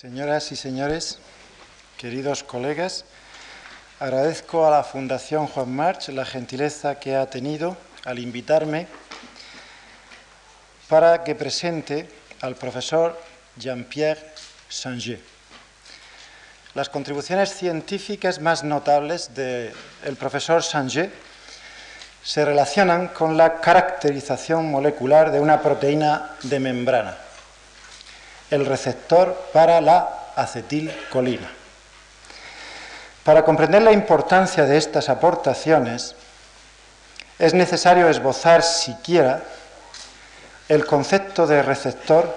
Señoras y señores, queridos colegas, agradezco a la Fundación Juan March la gentileza que ha tenido al invitarme para que presente al profesor Jean-Pierre Sanger. Las contribuciones científicas más notables del profesor Sanger se relacionan con la caracterización molecular de una proteína de membrana, el receptor para la acetilcolina. Para comprender la importancia de estas aportaciones, es necesario esbozar siquiera el concepto de receptor,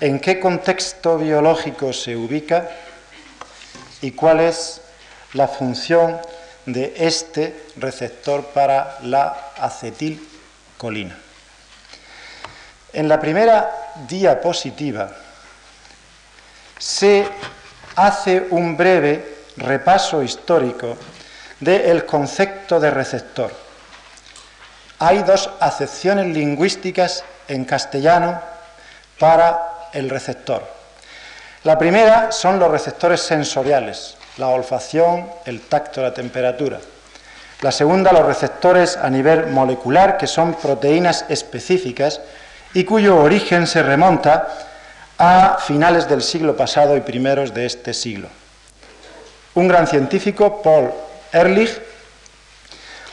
en qué contexto biológico se ubica y cuál es la función de este receptor para la acetilcolina. En la primera diapositiva se hace un breve repaso histórico del concepto de receptor. Hay dos acepciones lingüísticas en castellano para el receptor. La primera son los receptores sensoriales, la olfacción, el tacto, la temperatura. La segunda, los receptores a nivel molecular, que son proteínas específicas y cuyo origen se remonta a finales del siglo pasado y primeros de este siglo. Un gran científico, Paul Ehrlich,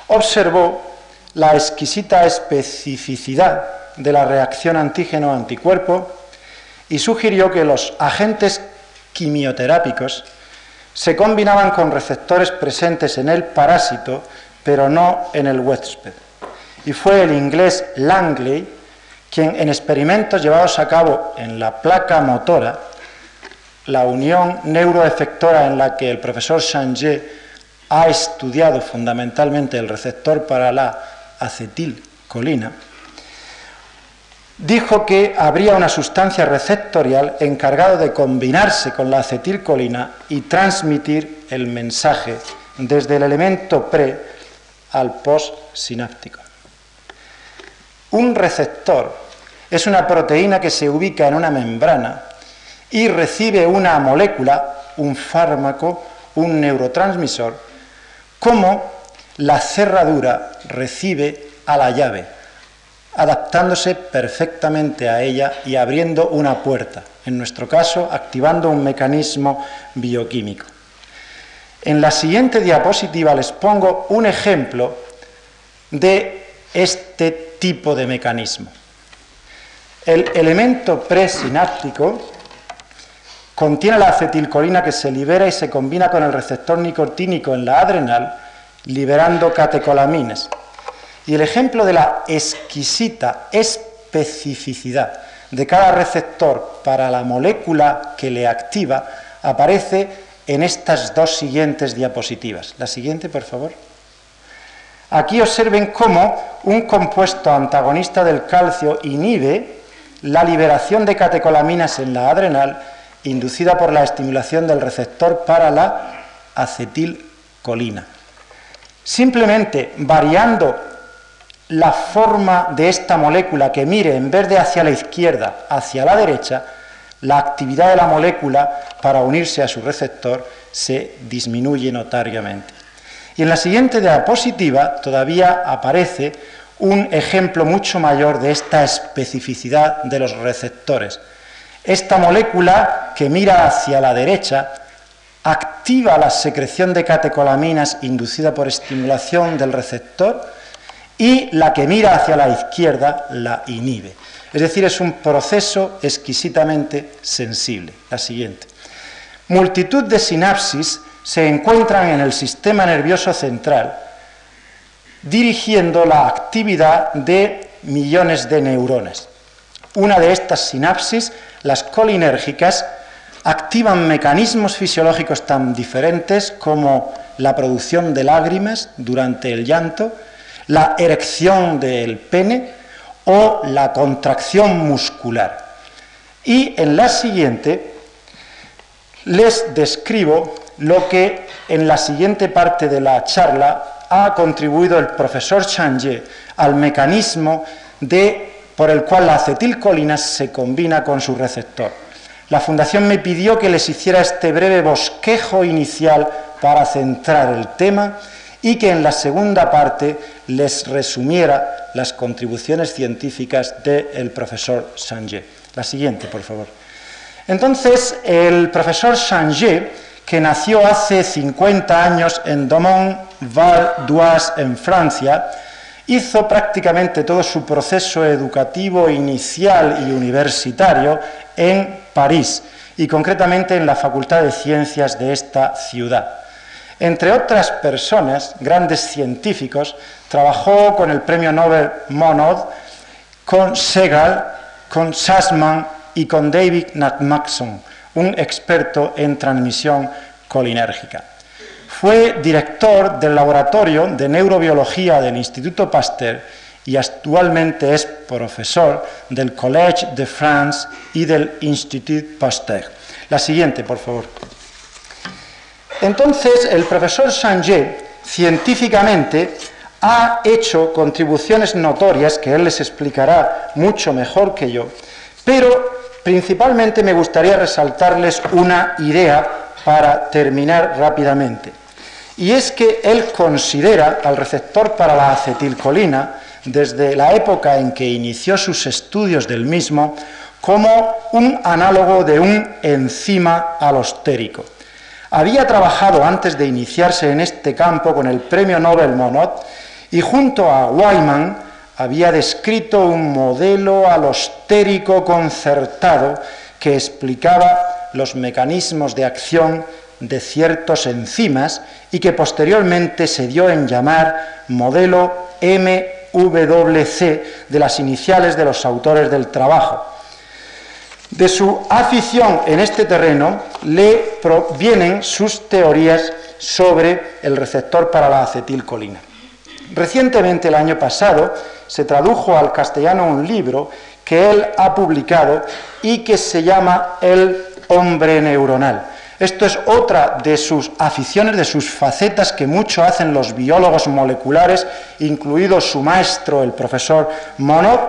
observó la exquisita especificidad de la reacción antígeno-anticuerpo y sugirió que los agentes quimioterápicos se combinaban con receptores presentes en el parásito, pero no en el huésped. Y fue el inglés Langley quien en experimentos llevados a cabo en la placa motora, la unión neuroefectora en la que el profesor Sanger ha estudiado fundamentalmente el receptor para la acetilcolina, dijo que habría una sustancia receptorial encargada de combinarse con la acetilcolina y transmitir el mensaje desde el elemento pre al postsináptico. Un receptor es una proteína que se ubica en una membrana y recibe una molécula, un fármaco, un neurotransmisor, como la cerradura recibe a la llave, adaptándose perfectamente a ella y abriendo una puerta, en nuestro caso activando un mecanismo bioquímico. En la siguiente diapositiva les pongo un ejemplo de este tipo de mecanismo. El elemento presináptico contiene la acetilcolina que se libera y se combina con el receptor nicotínico en la adrenal, liberando catecolamines. Y el ejemplo de la exquisita especificidad de cada receptor para la molécula que le activa aparece en estas dos siguientes diapositivas. La siguiente, por favor. Aquí observen cómo un compuesto antagonista del calcio inhibe la liberación de catecolaminas en la adrenal inducida por la estimulación del receptor para la acetilcolina. Simplemente variando la forma de esta molécula que mire en vez de hacia la izquierda, hacia la derecha, la actividad de la molécula para unirse a su receptor se disminuye notariamente. Y en la siguiente diapositiva todavía aparece un ejemplo mucho mayor de esta especificidad de los receptores. Esta molécula que mira hacia la derecha activa la secreción de catecolaminas inducida por estimulación del receptor, y la que mira hacia la izquierda la inhibe. Es decir, es un proceso exquisitamente sensible. La siguiente. Multitud de sinapsis se encuentran en el sistema nervioso central, dirigiendo la actividad de millones de neuronas. Una de estas sinapsis, las colinérgicas, activan mecanismos fisiológicos tan diferentes como la producción de lágrimas durante el llanto, la erección del pene o la contracción muscular. Y en la siguiente les describo lo que en la siguiente parte de la charla ha contribuido el profesor Changé al mecanismo de, por el cual la acetilcolina se combina con su receptor. La Fundación me pidió que les hiciera este breve bosquejo inicial para centrar el tema y que en la segunda parte les resumiera las contribuciones científicas del profesor Sanger. La siguiente, por favor. Entonces, el profesor Sanger, que nació hace 50 años en Domont, Val d'Oise, en Francia, hizo prácticamente todo su proceso educativo inicial y universitario en París y concretamente en la Facultad de Ciencias de esta ciudad. Entre otras personas, grandes científicos, trabajó con el premio Nobel Monod, con Segal, con Sassman y con David Natmaxon, un experto en transmisión colinérgica. Fue director del Laboratorio de Neurobiología del Instituto Pasteur y actualmente es profesor del Collège de France y del Institut Pasteur. La siguiente, por favor. Entonces, el profesor Sanger, científicamente, ha hecho contribuciones notorias que él les explicará mucho mejor que yo, pero principalmente me gustaría resaltarles una idea para terminar rápidamente. Y es que él considera al receptor para la acetilcolina, desde la época en que inició sus estudios del mismo, como un análogo de un enzima alostérico. Había trabajado antes de iniciarse en este campo con el premio Nobel Monod y junto a Wyman había descrito un modelo alostérico concertado que explicaba los mecanismos de acción de ciertos enzimas y que posteriormente se dio en llamar modelo MWC de las iniciales de los autores del trabajo. De su afición en este terreno le provienen sus teorías sobre el receptor para la acetilcolina. Recientemente, el año pasado, se tradujo al castellano un libro que él ha publicado y que se llama El hombre neuronal. Esto es otra de sus aficiones, de sus facetas que mucho hacen los biólogos moleculares, incluido su maestro, el profesor Monod,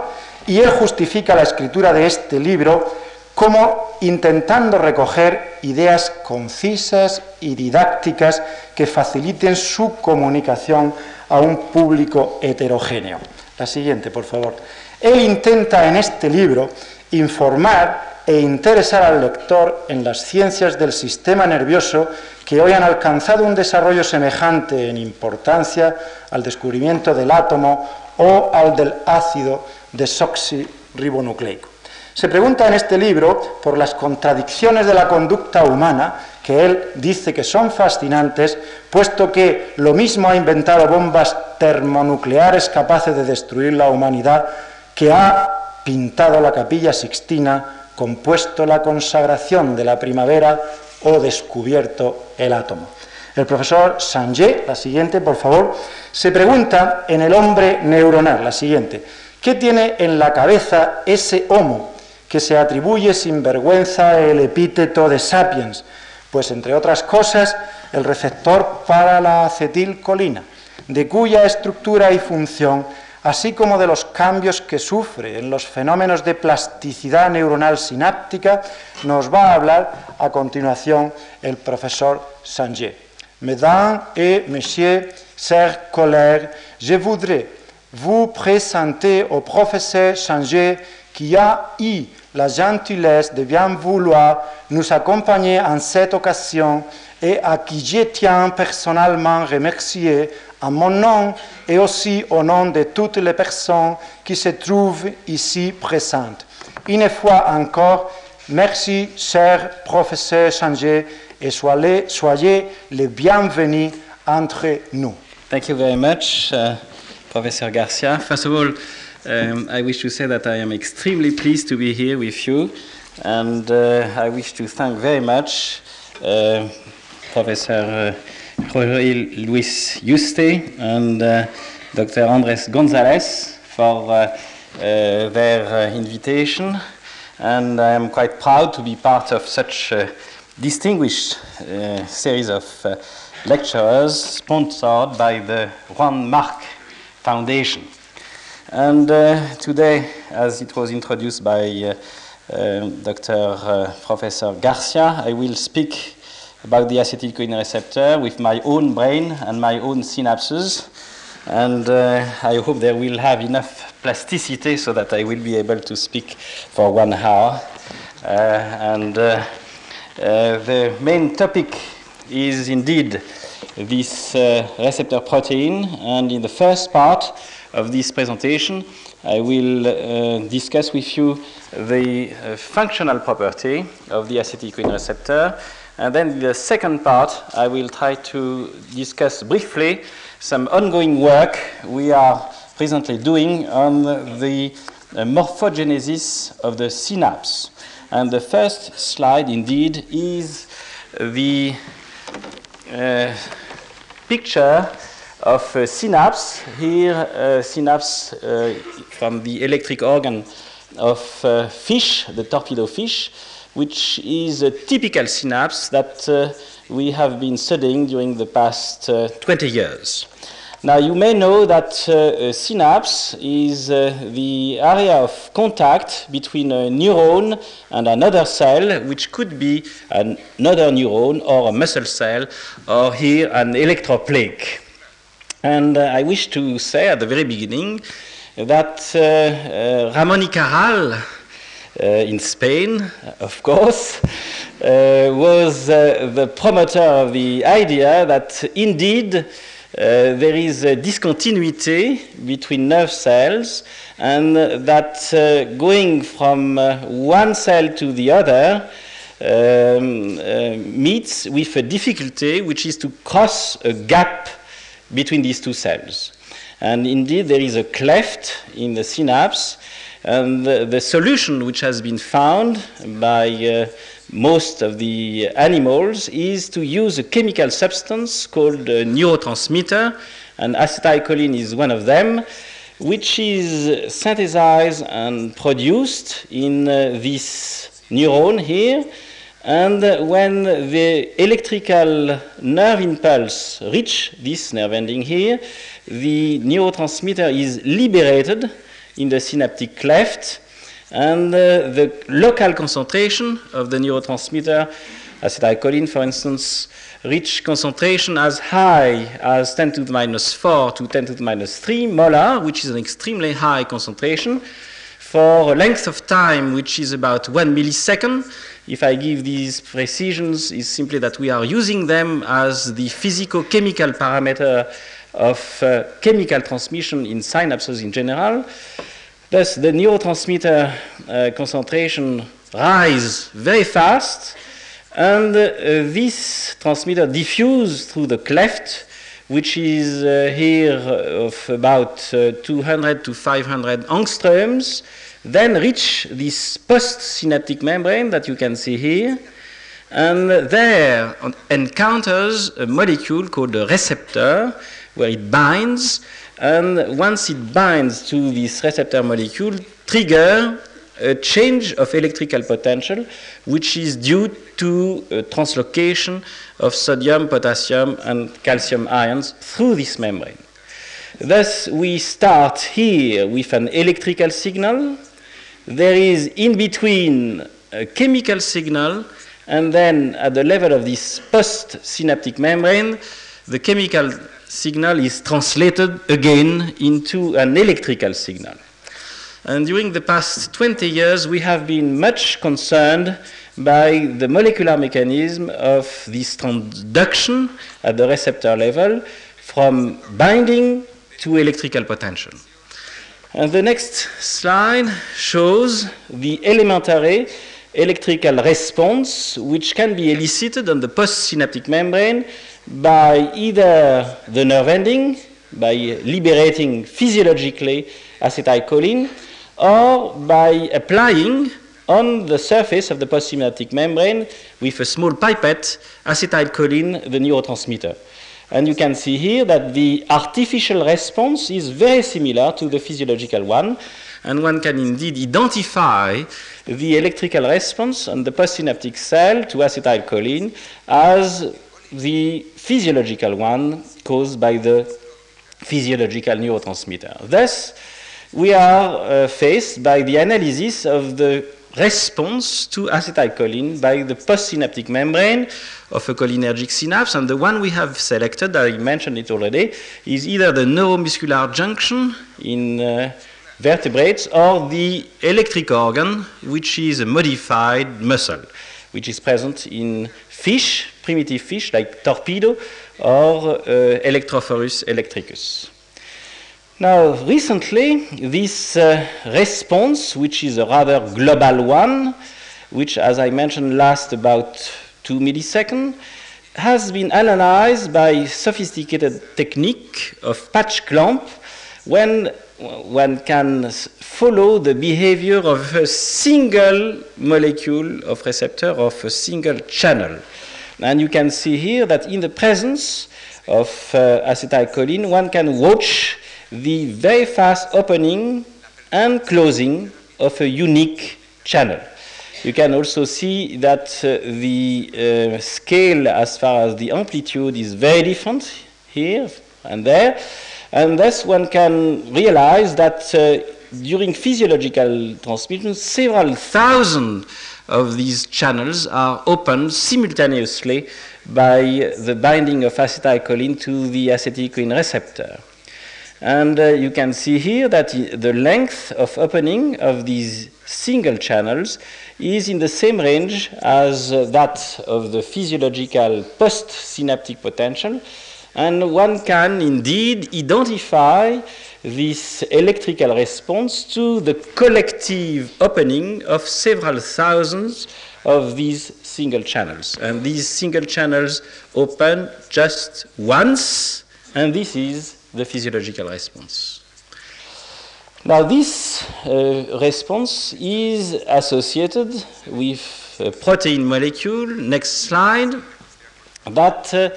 y él justifica la escritura de este libro como intentando recoger ideas concisas y didácticas que faciliten su comunicación a un público heterogéneo. La siguiente, por favor. Él intenta en este libro informar e interesar al lector en las ciencias del sistema nervioso que hoy han alcanzado un desarrollo semejante en importancia al descubrimiento del átomo o al del ácido desoxirribonucleico. Se pregunta en este libro por las contradicciones de la conducta humana, que él dice que son fascinantes, puesto que lo mismo ha inventado bombas termonucleares capaces de destruir la humanidad, que ha pintado la capilla sixtina, compuesto la consagración de la primavera o descubierto el átomo. El profesor Sanger, la siguiente, por favor, se pregunta en el hombre neuronal, la siguiente, ¿qué tiene en la cabeza ese homo que se atribuye sin vergüenza el epíteto de sapiens, pues entre otras cosas el receptor para la acetilcolina, de cuya estructura y función, así como de los cambios que sufre en los fenómenos de plasticidad neuronal sináptica, nos va a hablar a continuación el profesor Sanger. Mesdames et messieurs, chers collègues, je voudrais vous présenter au professeur Sanger qui a eu la gentillesse de bien vouloir nous accompagner en cette occasion et à qui je tiens personnellement remercier en mon nom et aussi au nom de toutes les personnes qui se trouvent ici présentes. Une fois encore, merci, cher professeur Sanger, et soyez, soyez les bienvenus entre nous. Thank you very much, uh, Garcia. First of all, Um, I wish to say that I am extremely pleased to be here with you, and uh, I wish to thank very much uh, Professor uh, Jorge Luis Yuste and uh, Dr. Andres Gonzalez for uh, uh, their invitation, and I am quite proud to be part of such a distinguished series of lecturers sponsored by the Juan March Foundation. And uh, today, as it was introduced by uh, Dr. Uh, Professor Garcia, I will speak about the acetylcholine receptor with my own brain and my own synapses. And uh, I hope there will have enough plasticity so that I will be able to speak for one hour. Uh, and uh, the main topic is indeed this receptor protein. And in the first part of this presentation, I will uh, discuss with you the uh, functional property of the acetylcholine receptor. And then the second part, I will try to discuss briefly some ongoing work we are presently doing on the uh, morphogenesis of the synapse. And the first slide, indeed, is the uh, picture of uh, synapse. Here, uh, synapse uh, from the electric organ of fish, the torpedo fish, which is a typical synapse that we have been studying during the past 20 years. Now, you may know that uh, synapse is uh, the area of contact between a neuron and another cell, which could be another neuron or a muscle cell, or here an electroplaque. And uh, I wish to say at the very beginning that uh, uh, Ramon y Cajal uh, in Spain, of course, was the promoter of the idea that indeed uh, there is a discontinuity between nerve cells, and that uh, going from uh, one cell to the other um, meets with a difficulty, which is to cross a gap between these two cells. And indeed, there is a cleft in the synapse, and the, the solution which has been found by uh, most of the animals is to use a chemical substance called a neurotransmitter, and acetylcholine is one of them, which is synthesized and produced in uh, this neuron here. And when the electrical nerve impulse reach this nerve ending here, the neurotransmitter is liberated in the synaptic cleft, and uh, the local concentration of the neurotransmitter, acetylcholine, for instance, reach concentration as high as 10 to the minus 4 to 10 to the minus 3 molar, which is an extremely high concentration, for a length of time which is about 1 millisecond if I give these precisions, is simply that we are using them as the physico-chemical parameter of uh, chemical transmission in synapses in general. Thus, the neurotransmitter uh, concentration rise very fast, and uh, this transmitter diffuse through the cleft, which is uh, here of about uh, 200 to 500 angstroms, then reach this postsynaptic membrane that you can see here, and there encounters a molecule called a receptor, where it binds, and once it binds to this receptor molecule, trigger a change of electrical potential, which is due to uh, translocation of sodium, potassium, and calcium ions through this membrane. Thus, we start here with an electrical signal there is in between a chemical signal, and then at the level of this post-synaptic membrane, the chemical signal is translated again into an electrical signal. And during the past 20 years, we have been much concerned by the molecular mechanism of this transduction at the receptor level from binding to electrical potential. And the next slide shows the elementary electrical response which can be elicited on the postsynaptic membrane by either the nerve ending, by liberating physiologically acetylcholine, or by applying on the surface of the postsynaptic membrane with a small pipette acetylcholine, the neurotransmitter. And you can see here that the artificial response is very similar to the physiological one. And one can indeed identify the electrical response on the postsynaptic cell to acetylcholine as the physiological one caused by the physiological neurotransmitter. Thus, we are uh, faced by the analysis of the response to acetylcholine by the postsynaptic membrane of a cholinergic synapse. And the one we have selected, I mentioned it already, is either the neuromuscular junction in uh, vertebrates or the electric organ, which is a modified muscle, which is present in fish, primitive fish like torpedo or uh, Electrophorus electricus. Now, recently, this uh, response, which is a rather global one, which, as I mentioned, lasts about two milliseconds, has been analyzed by sophisticated technique of patch clamp when one can follow the behavior of a single molecule of receptor of a single channel. And you can see here that in the presence of uh, acetylcholine, one can watch the very fast opening and closing of a unique channel. You can also see that uh, the uh, scale as far as the amplitude is very different here and there. And thus one can realize that uh, during physiological transmission, several thousand of these channels are opened simultaneously by the binding of acetylcholine to the acetylcholine receptor. And uh, you can see here that the length of opening of these single channels is in the same range as uh, that of the physiological postsynaptic potential. And one can indeed identify this electrical response to the collective opening of several thousands of these single channels. And these single channels open just once, and this is the physiological response. Now, this uh, response is associated with a protein molecule, next slide, that uh,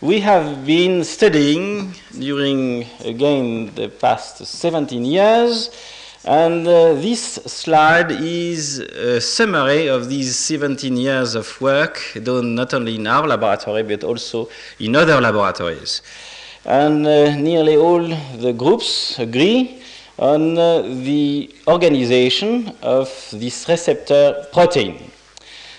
we have been studying during, again, the past 17 years. And uh, this slide is a summary of these 17 years of work done not only in our laboratory but also in other laboratories and uh, nearly all the groups agree on uh, the organization of this receptor protein.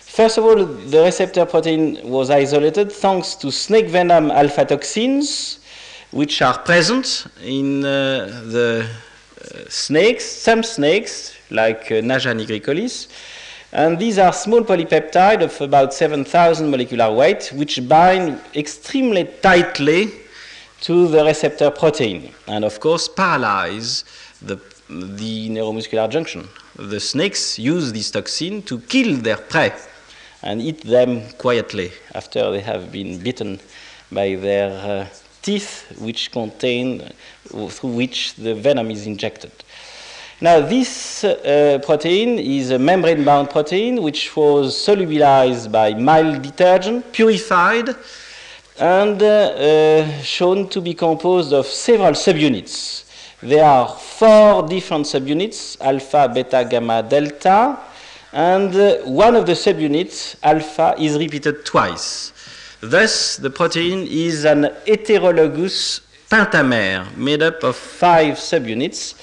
First of all, the receptor protein was isolated thanks to snake venom alpha toxins, which are present in uh, the uh, snakes, some snakes, like uh, Naja nigricollis, and these are small polypeptides of about 7,000 molecular weight, which bind extremely tightly to the receptor protein and, of course, paralyze the, the neuromuscular junction. The snakes use this toxin to kill their prey and eat them quietly after they have been bitten by their uh, teeth, which contain, through which the venom is injected. Now, this uh, protein is a membrane bound protein which was solubilized by mild detergent, purified, and uh, uh, shown to be composed of several subunits. There are four different subunits, alpha, beta, gamma, delta, and uh, one of the subunits, alpha, is repeated twice. Thus, the protein is an heterologous pentamer made up of five subunits,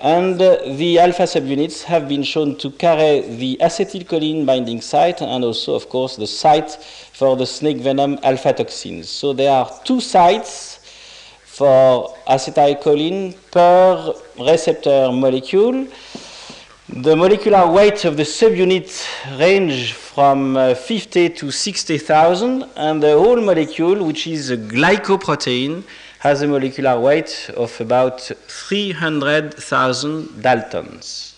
and uh, the alpha subunits have been shown to carry the acetylcholine binding site and also, of course, the site for the snake venom alpha toxins. So there are two sites for acetylcholine per receptor molecule. The molecular weight of the subunit range from uh, 50 to 60,000, and the whole molecule, which is a glycoprotein, has a molecular weight of about 300,000 daltons.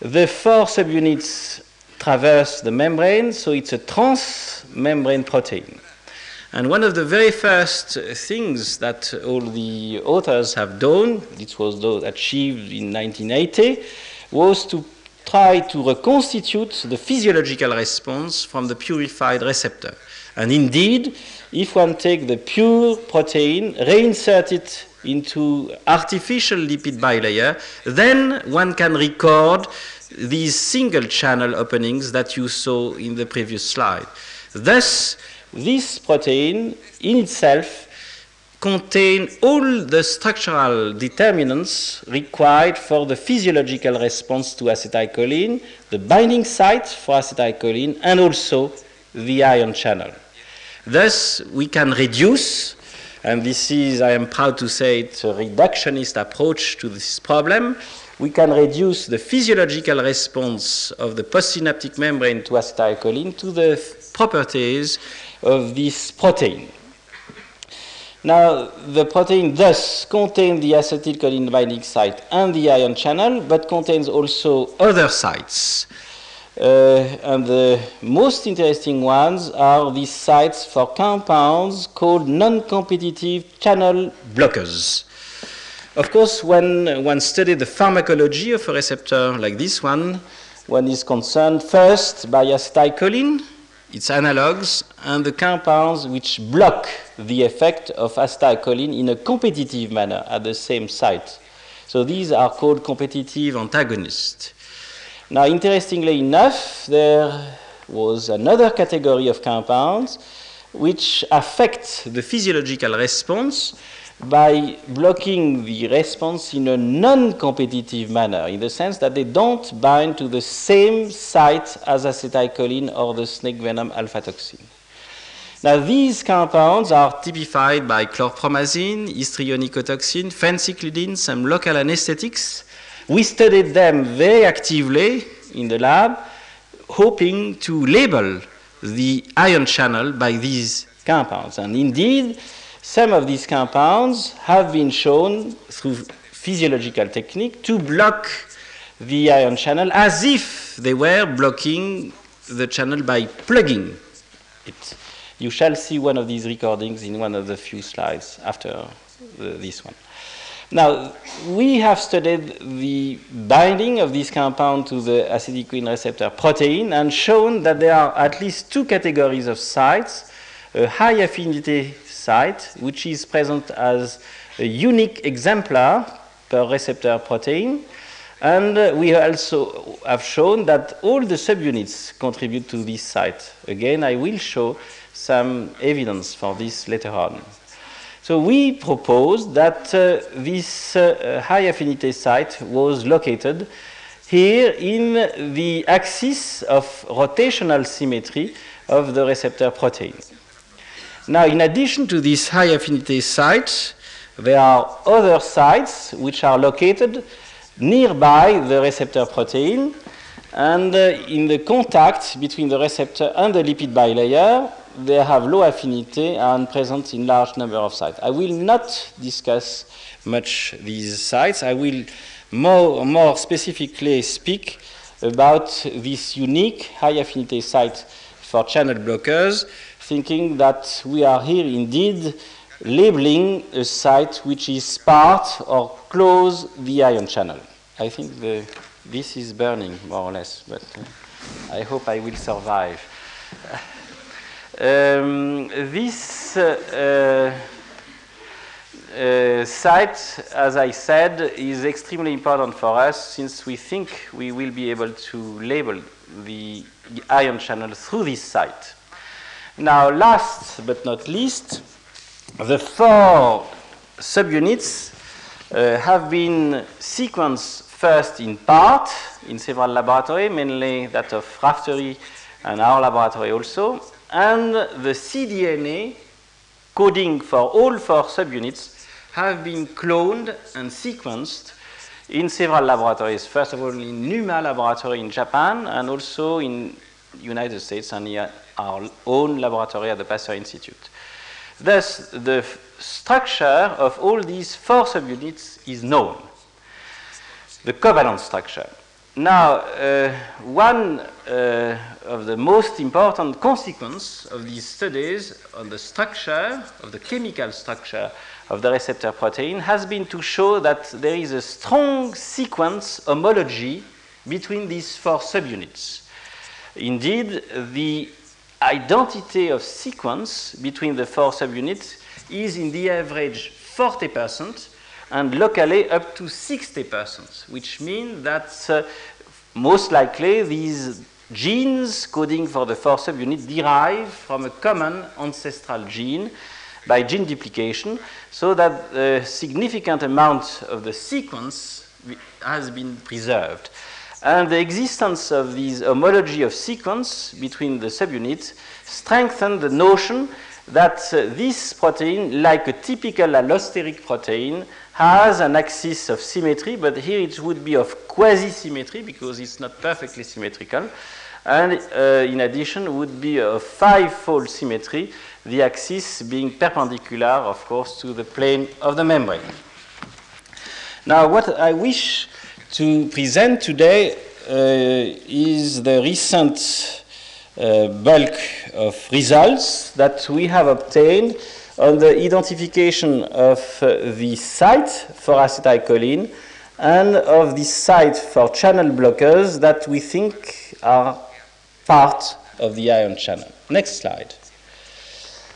The four subunits traverse the membrane, so it's a transmembrane protein. And one of the very first things that all the authors have done, this was achieved in 1980, was to try to reconstitute the physiological response from the purified receptor. And indeed, if one take the pure protein, reinsert it into artificial lipid bilayer, then one can record these single channel openings that you saw in the previous slide. Thus, this protein in itself contain all the structural determinants required for the physiological response to acetylcholine, the binding site for acetylcholine and also the ion channel. Thus, we can reduce, and this is, I am proud to say, it's a reductionist approach to this problem. We can reduce the physiological response of the postsynaptic membrane to acetylcholine to the properties of this protein. Now, the protein thus contains the acetylcholine binding site and the ion channel, but contains also other sites. Uh, and the most interesting ones are these sites for compounds called non-competitive channel blockers. Of course, when one studies the pharmacology of a receptor like this one, one is concerned first by acetylcholine, its analogues, and the compounds which block the effect of acetylcholine in a competitive manner at the same site. So these are called competitive antagonists. Now, interestingly enough, there was another category of compounds which affect the physiological response by blocking the response in a non-competitive manner, in the sense that they don't bind to the same site as acetylcholine or the snake venom alpha toxin. Now, these compounds are typified by chlorpromazine, histrionicotoxin, phencyclidine, some local anesthetics, we studied them very actively in the lab, hoping to label the ion channel by these compounds. And indeed, some of these compounds have been shown through physiological technique to block the ion channel as if they were blocking the channel by plugging it. You shall see one of these recordings in one of the few slides after the, this one. Now, we have studied the binding of this compound to the acetylcholine receptor protein and shown that there are at least two categories of sites. A high affinity site, which is present as a unique exemplar per receptor protein. And we also have shown that all the subunits contribute to this site. Again, I will show some evidence for this later on. So we proposed that uh, this uh, high affinity site was located here in the axis of rotational symmetry of the receptor protein. Now, in addition to this high affinity site, there are other sites which are located nearby the receptor protein and uh, in the contact between the receptor and the lipid bilayer they have low affinity and present in large number of sites. I will not discuss much these sites. I will more, more specifically speak about this unique high affinity site for channel blockers, thinking that we are here indeed labeling a site which is part or close the ion channel. I think the, this is burning more or less, but uh, I hope I will survive. Um, this uh, uh, site, as I said, is extremely important for us since we think we will be able to label the ion channel through this site. Now, last but not least, the four subunits uh, have been sequenced first in part in several laboratories, mainly that of Raftery and our laboratory also, and the cDNA coding for all four subunits have been cloned and sequenced in several laboratories. First of all, in Numa laboratory in Japan, and also in United States and our own laboratory at the Pasteur Institute. Thus, the structure of all these four subunits is known, the covalent structure. Now, uh, one uh, of the most important consequences of these studies on the structure, of the chemical structure of the receptor protein, has been to show that there is a strong sequence homology between these four subunits. Indeed, the identity of sequence between the four subunits is in the average 40 percent and locally up to 60%, which means that uh, most likely these genes coding for the four subunit derive from a common ancestral gene by gene duplication, so that a significant amount of the sequence has been preserved. And the existence of this homology of sequence between the subunits strengthened the notion that uh, this protein, like a typical allosteric protein, has an axis of symmetry, but here it would be of quasi-symmetry because it's not perfectly symmetrical. And uh, in addition, would be a five-fold symmetry, the axis being perpendicular, of course, to the plane of the membrane. Now, what I wish to present today uh, is the recent uh, bulk of results that we have obtained on the identification of uh, the site for acetylcholine and of the site for channel blockers that we think are part of the ion channel. Next slide.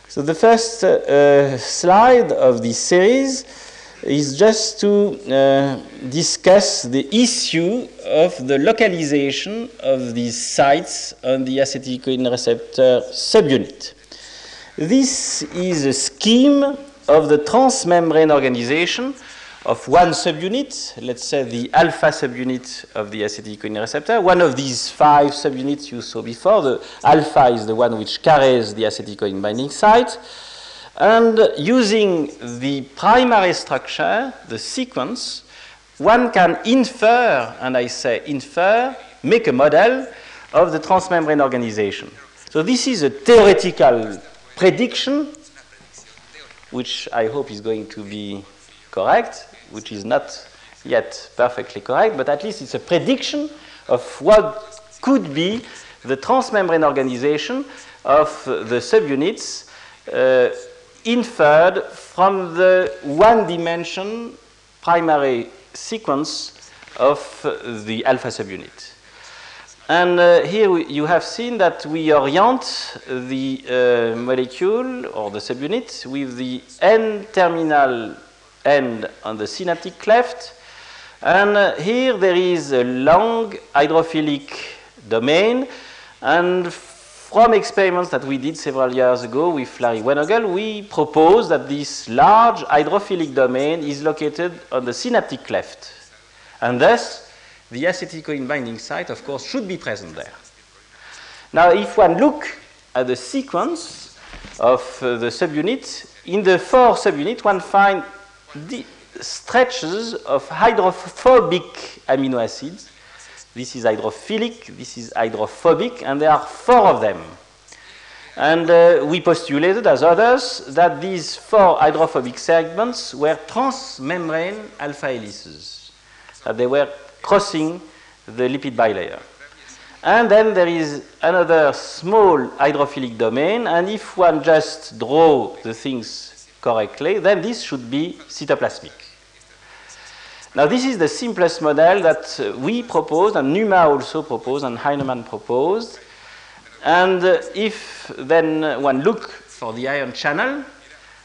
So the first uh, uh, slide of this series is just to uh, discuss the issue of the localization of these sites on the acetylcholine receptor subunit. This is a scheme of the transmembrane organization of one subunit, let's say the alpha subunit of the acetylcholine receptor. One of these five subunits you saw before, the alpha is the one which carries the acetylcholine binding site. And using the primary structure, the sequence, one can infer, and I say infer, make a model of the transmembrane organization. So this is a theoretical prediction, which I hope is going to be correct, which is not yet perfectly correct, but at least it's a prediction of what could be the transmembrane organization of the subunits uh, inferred from the one dimension primary sequence of the alpha subunit. And uh, here we, you have seen that we orient the uh, molecule or the subunit with the N-terminal end on the synaptic cleft. And uh, here there is a long hydrophilic domain. And from experiments that we did several years ago with Larry Wennogle, we propose that this large hydrophilic domain is located on the synaptic cleft. And thus, the acetylcholine binding site, of course, should be present there. Now, if one look at the sequence of uh, the subunit, in the four subunits, one finds stretches of hydrophobic amino acids this is hydrophilic, this is hydrophobic, and there are four of them. And uh, we postulated, as others, that these four hydrophobic segments were transmembrane alpha helices, that they were crossing the lipid bilayer. And then there is another small hydrophilic domain, and if one just draw the things correctly, then this should be cytoplasmic. Now, this is the simplest model that uh, we proposed, and Numa also proposed, and Heinemann proposed. And uh, if then one look for the ion channel,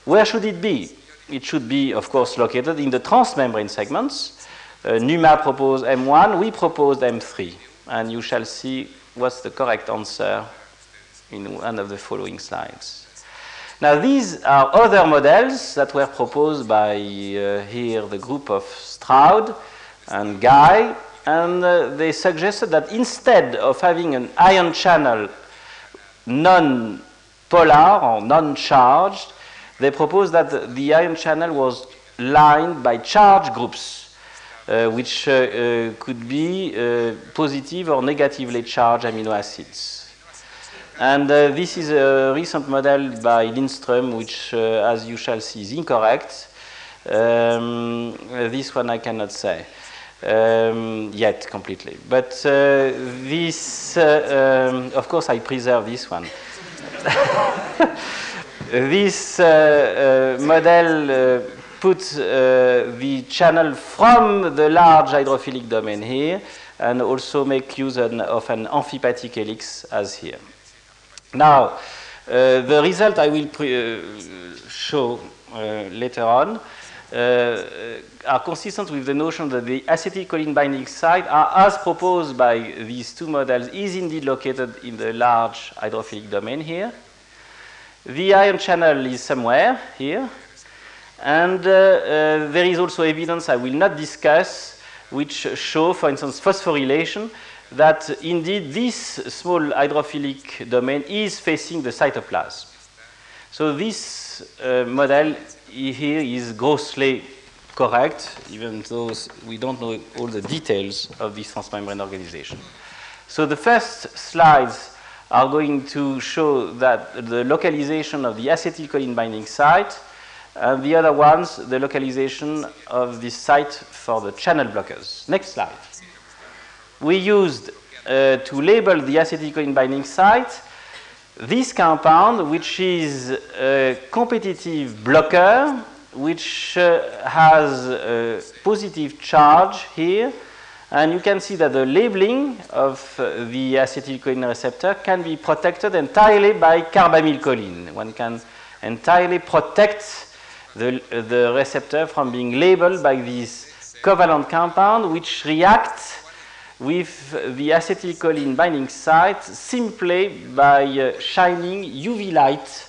where should it be? It should be, of course, located in the transmembrane segments. Uh, Numa proposed M1, we proposed M3. And you shall see what's the correct answer in one of the following slides. Now, these are other models that were proposed by uh, here the group of Stroud and Guy, and uh, they suggested that instead of having an ion channel non-polar or non-charged, they proposed that the ion channel was lined by charge groups, uh, which uh, uh, could be uh, positive or negatively charged amino acids. And uh, this is a recent model by Lindström, which, uh, as you shall see, is incorrect. Um, this one I cannot say um, yet completely. But uh, this, uh, um, of course, I preserve this one. this uh, uh, model puts the channel from the large hydrophilic domain here and also make use of an amphipathic helix as here. Now, uh, the result I will uh, show uh, later on uh, are consistent with the notion that the acetylcholine binding site are, as proposed by these two models, is indeed located in the large hydrophilic domain here. The ion channel is somewhere here. And uh, uh, there is also evidence I will not discuss which show, for instance, phosphorylation, that indeed this small hydrophilic domain is facing the cytoplasm. So this uh, model here is grossly correct, even though we don't know all the details of this transmembrane organization. So the first slides are going to show that the localization of the acetylcholine binding site, and the other ones, the localization of the site for the channel blockers. Next slide. We used uh, to label the acetylcholine binding site this compound, which is a competitive blocker, which uh, has a positive charge here, and you can see that the labeling of uh, the acetylcholine receptor can be protected entirely by carbamylcholine. One can entirely protect the, the receptor from being labeled by this covalent compound which reacts with the acetylcholine binding site simply by uh, shining UV light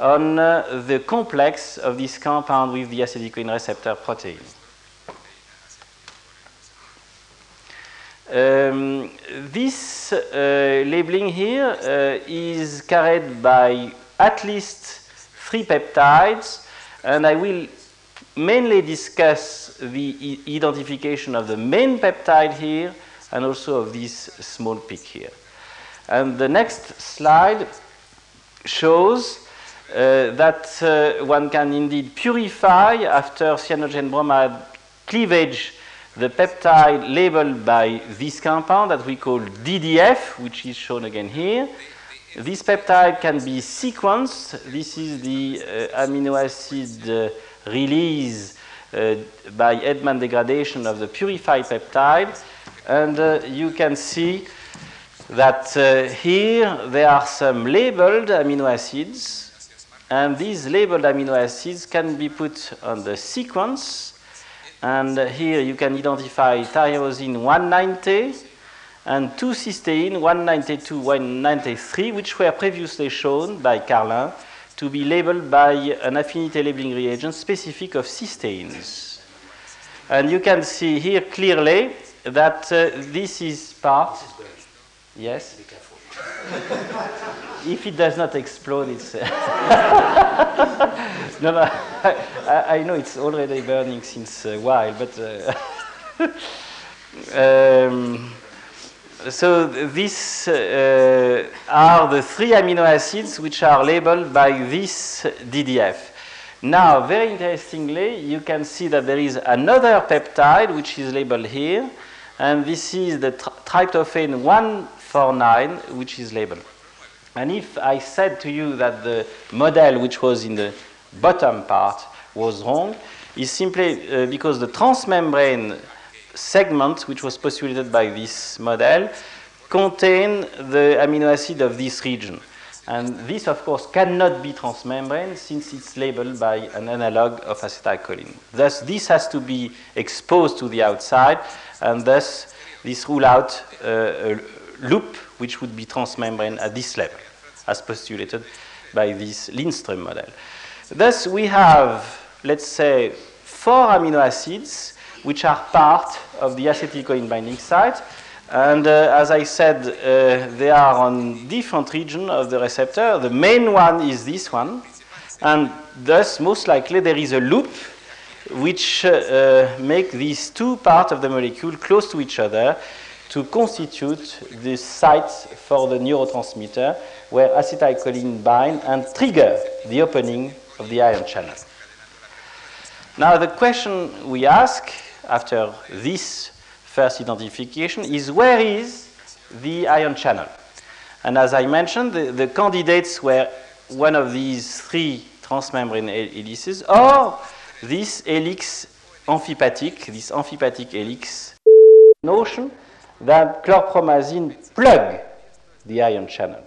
on uh, the complex of this compound with the acetylcholine receptor protein. Um, this uh, labeling here uh, is carried by at least three peptides, and I will mainly discuss the identification of the main peptide here and also of this small peak here. And the next slide shows uh, that uh, one can indeed purify after cyanogen bromide cleavage the peptide labeled by this compound that we call DDF, which is shown again here. This peptide can be sequenced. This is the uh, amino acid uh, release uh, by Edman degradation of the purified peptide. And uh, you can see that uh, here there are some labeled amino acids. And these labeled amino acids can be put on the sequence and here you can identify tyrosine 190 and two cysteine 192, 193, which were previously shown by Karlin to be labeled by an affinity labeling reagent specific of cysteines. And you can see here clearly that uh, this is part. Yes? if it does not explode, it's. Uh, no, no, I, I, know it's already burning since a while, but. Uh, um, so these uh, are the three amino acids which are labeled by this DDF. Now, very interestingly, you can see that there is another peptide which is labeled here, and this is the tryptophan 149, which is labeled. And if I said to you that the model which was in the bottom part was wrong, is simply uh, because the transmembrane segment, which was postulated by this model, contain the amino acid of this region. And this, of course, cannot be transmembrane since it's labeled by an analog of acetylcholine. Thus, this has to be exposed to the outside, and thus, this rule out uh, a loop which would be transmembrane at this level as postulated by this Lindström model. Thus, we have, let's say, four amino acids which are part of the acetylcholine binding site. And uh, as I said, uh, they are on different regions of the receptor. The main one is this one. And thus, most likely, there is a loop which uh, make these two parts of the molecule close to each other to constitute the site for the neurotransmitter where acetylcholine bind and trigger the opening of the ion channel. Now, the question we ask after this first identification is where is the ion channel? And as I mentioned, the, the candidates were one of these three transmembrane helices or this helix amphipathic, this amphipathic helix notion that chlorpromazine plug the ion channel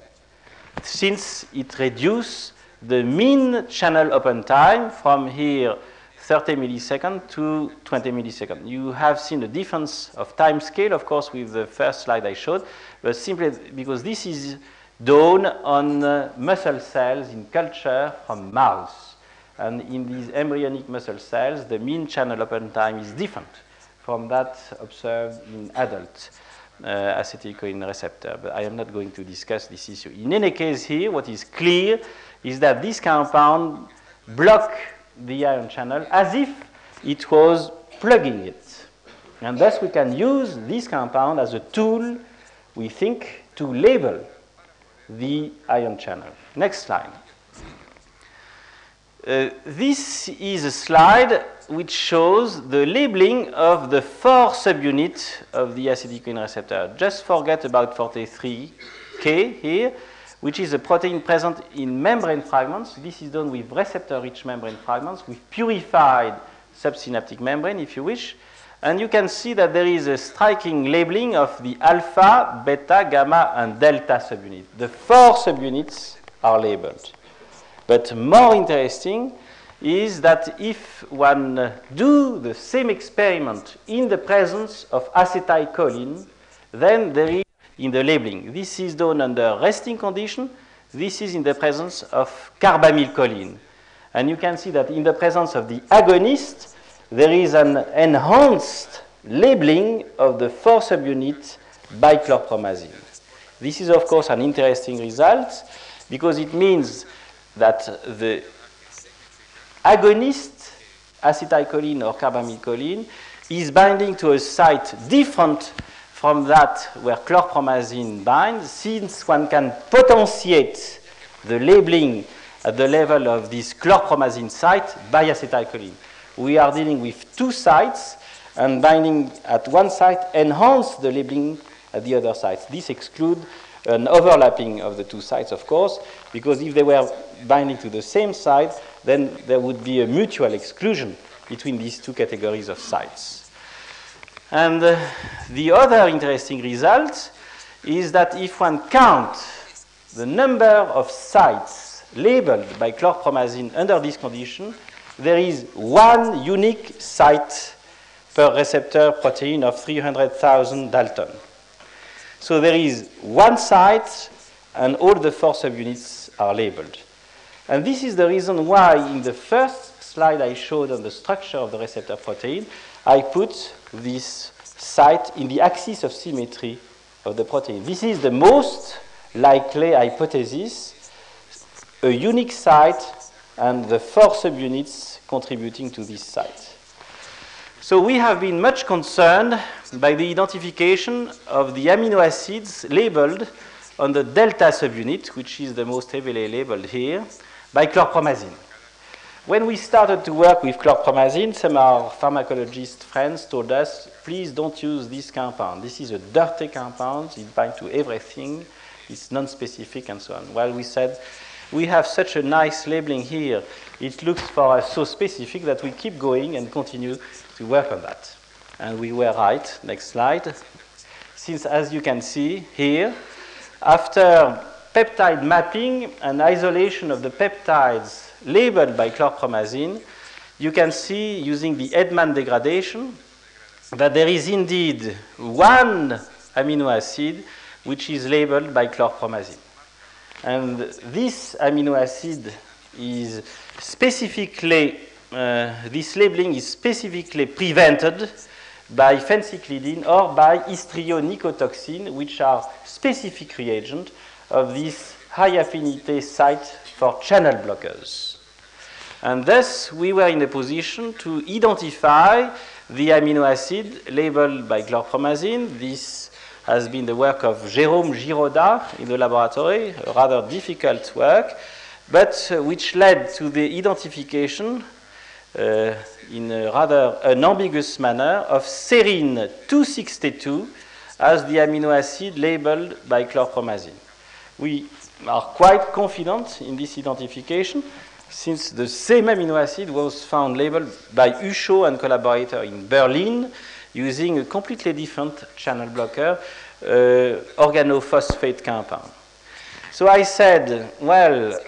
since it reduces the mean channel open time from here 30 milliseconds to 20 milliseconds. You have seen the difference of time scale, of course, with the first slide I showed, but simply because this is done on uh, muscle cells in culture from mouse. And in these embryonic muscle cells, the mean channel open time is different from that observed in adult uh, acetylcholine receptor. But I am not going to discuss this issue. In any case here, what is clear is that this compound block the ion channel as if it was plugging it. And thus we can use this compound as a tool, we think, to label the ion channel. Next slide. Uh, this is a slide which shows the labeling of the four subunits of the acetylcholine receptor. Just forget about 43K here, which is a protein present in membrane fragments. This is done with receptor-rich membrane fragments, with purified subsynaptic membrane, if you wish. And you can see that there is a striking labeling of the alpha, beta, gamma, and delta subunit. The four subunits are labeled. But more interesting is that if one uh, do the same experiment in the presence of acetylcholine, then there is in the labeling. This is done under resting condition. This is in the presence of carbamylcholine. And you can see that in the presence of the agonist, there is an enhanced labeling of the four subunit by chlorpromazine. This is, of course, an interesting result because it means that the agonist, acetylcholine or carbamylcholine, is binding to a site different from that where chlorpromazine binds, since one can potentiate the labeling at the level of this chlorpromazine site by acetylcholine. We are dealing with two sites, and binding at one site enhance the labeling at the other site. This excludes an overlapping of the two sites, of course, because if they were binding to the same site, then there would be a mutual exclusion between these two categories of sites. And uh, the other interesting result is that if one counts the number of sites labeled by chlorpromazine under this condition, there is one unique site per receptor protein of 300,000 Dalton. So there is one site and all the four subunits are labeled. And this is the reason why in the first slide I showed on the structure of the receptor protein, I put this site in the axis of symmetry of the protein. This is the most likely hypothesis, a unique site and the four subunits contributing to this site. So we have been much concerned by the identification of the amino acids labeled on the delta subunit, which is the most heavily labeled here, by chlorpromazine. When we started to work with chlorpromazine, some of our pharmacologist friends told us, please don't use this compound. This is a dirty compound, it binds to everything, it's non-specific and so on. Well, we said, we have such a nice labeling here, it looks for us so specific that we keep going and continue to work on that. And we were right. Next slide. Since, as you can see here, after peptide mapping and isolation of the peptides labeled by chlorpromazine, you can see using the Edman degradation that there is indeed one amino acid which is labeled by chlorpromazine. And this amino acid is specifically, this labeling is specifically prevented by phencyclidine or by histrionicotoxin, which are specific reagents of this high affinity site for channel blockers. And thus, we were in a position to identify the amino acid labeled by chlorpromazine. This has been the work of Jérôme Giraudat in the laboratory, a rather difficult work, but uh, which led to the identification uh, in a rather an ambiguous manner of serine 262 as the amino acid labeled by chlorpromazine. We are quite confident in this identification since the same amino acid was found labeled by Hucho and collaborator in Berlin using a completely different channel blocker, uh, organophosphate compound. So I said, well,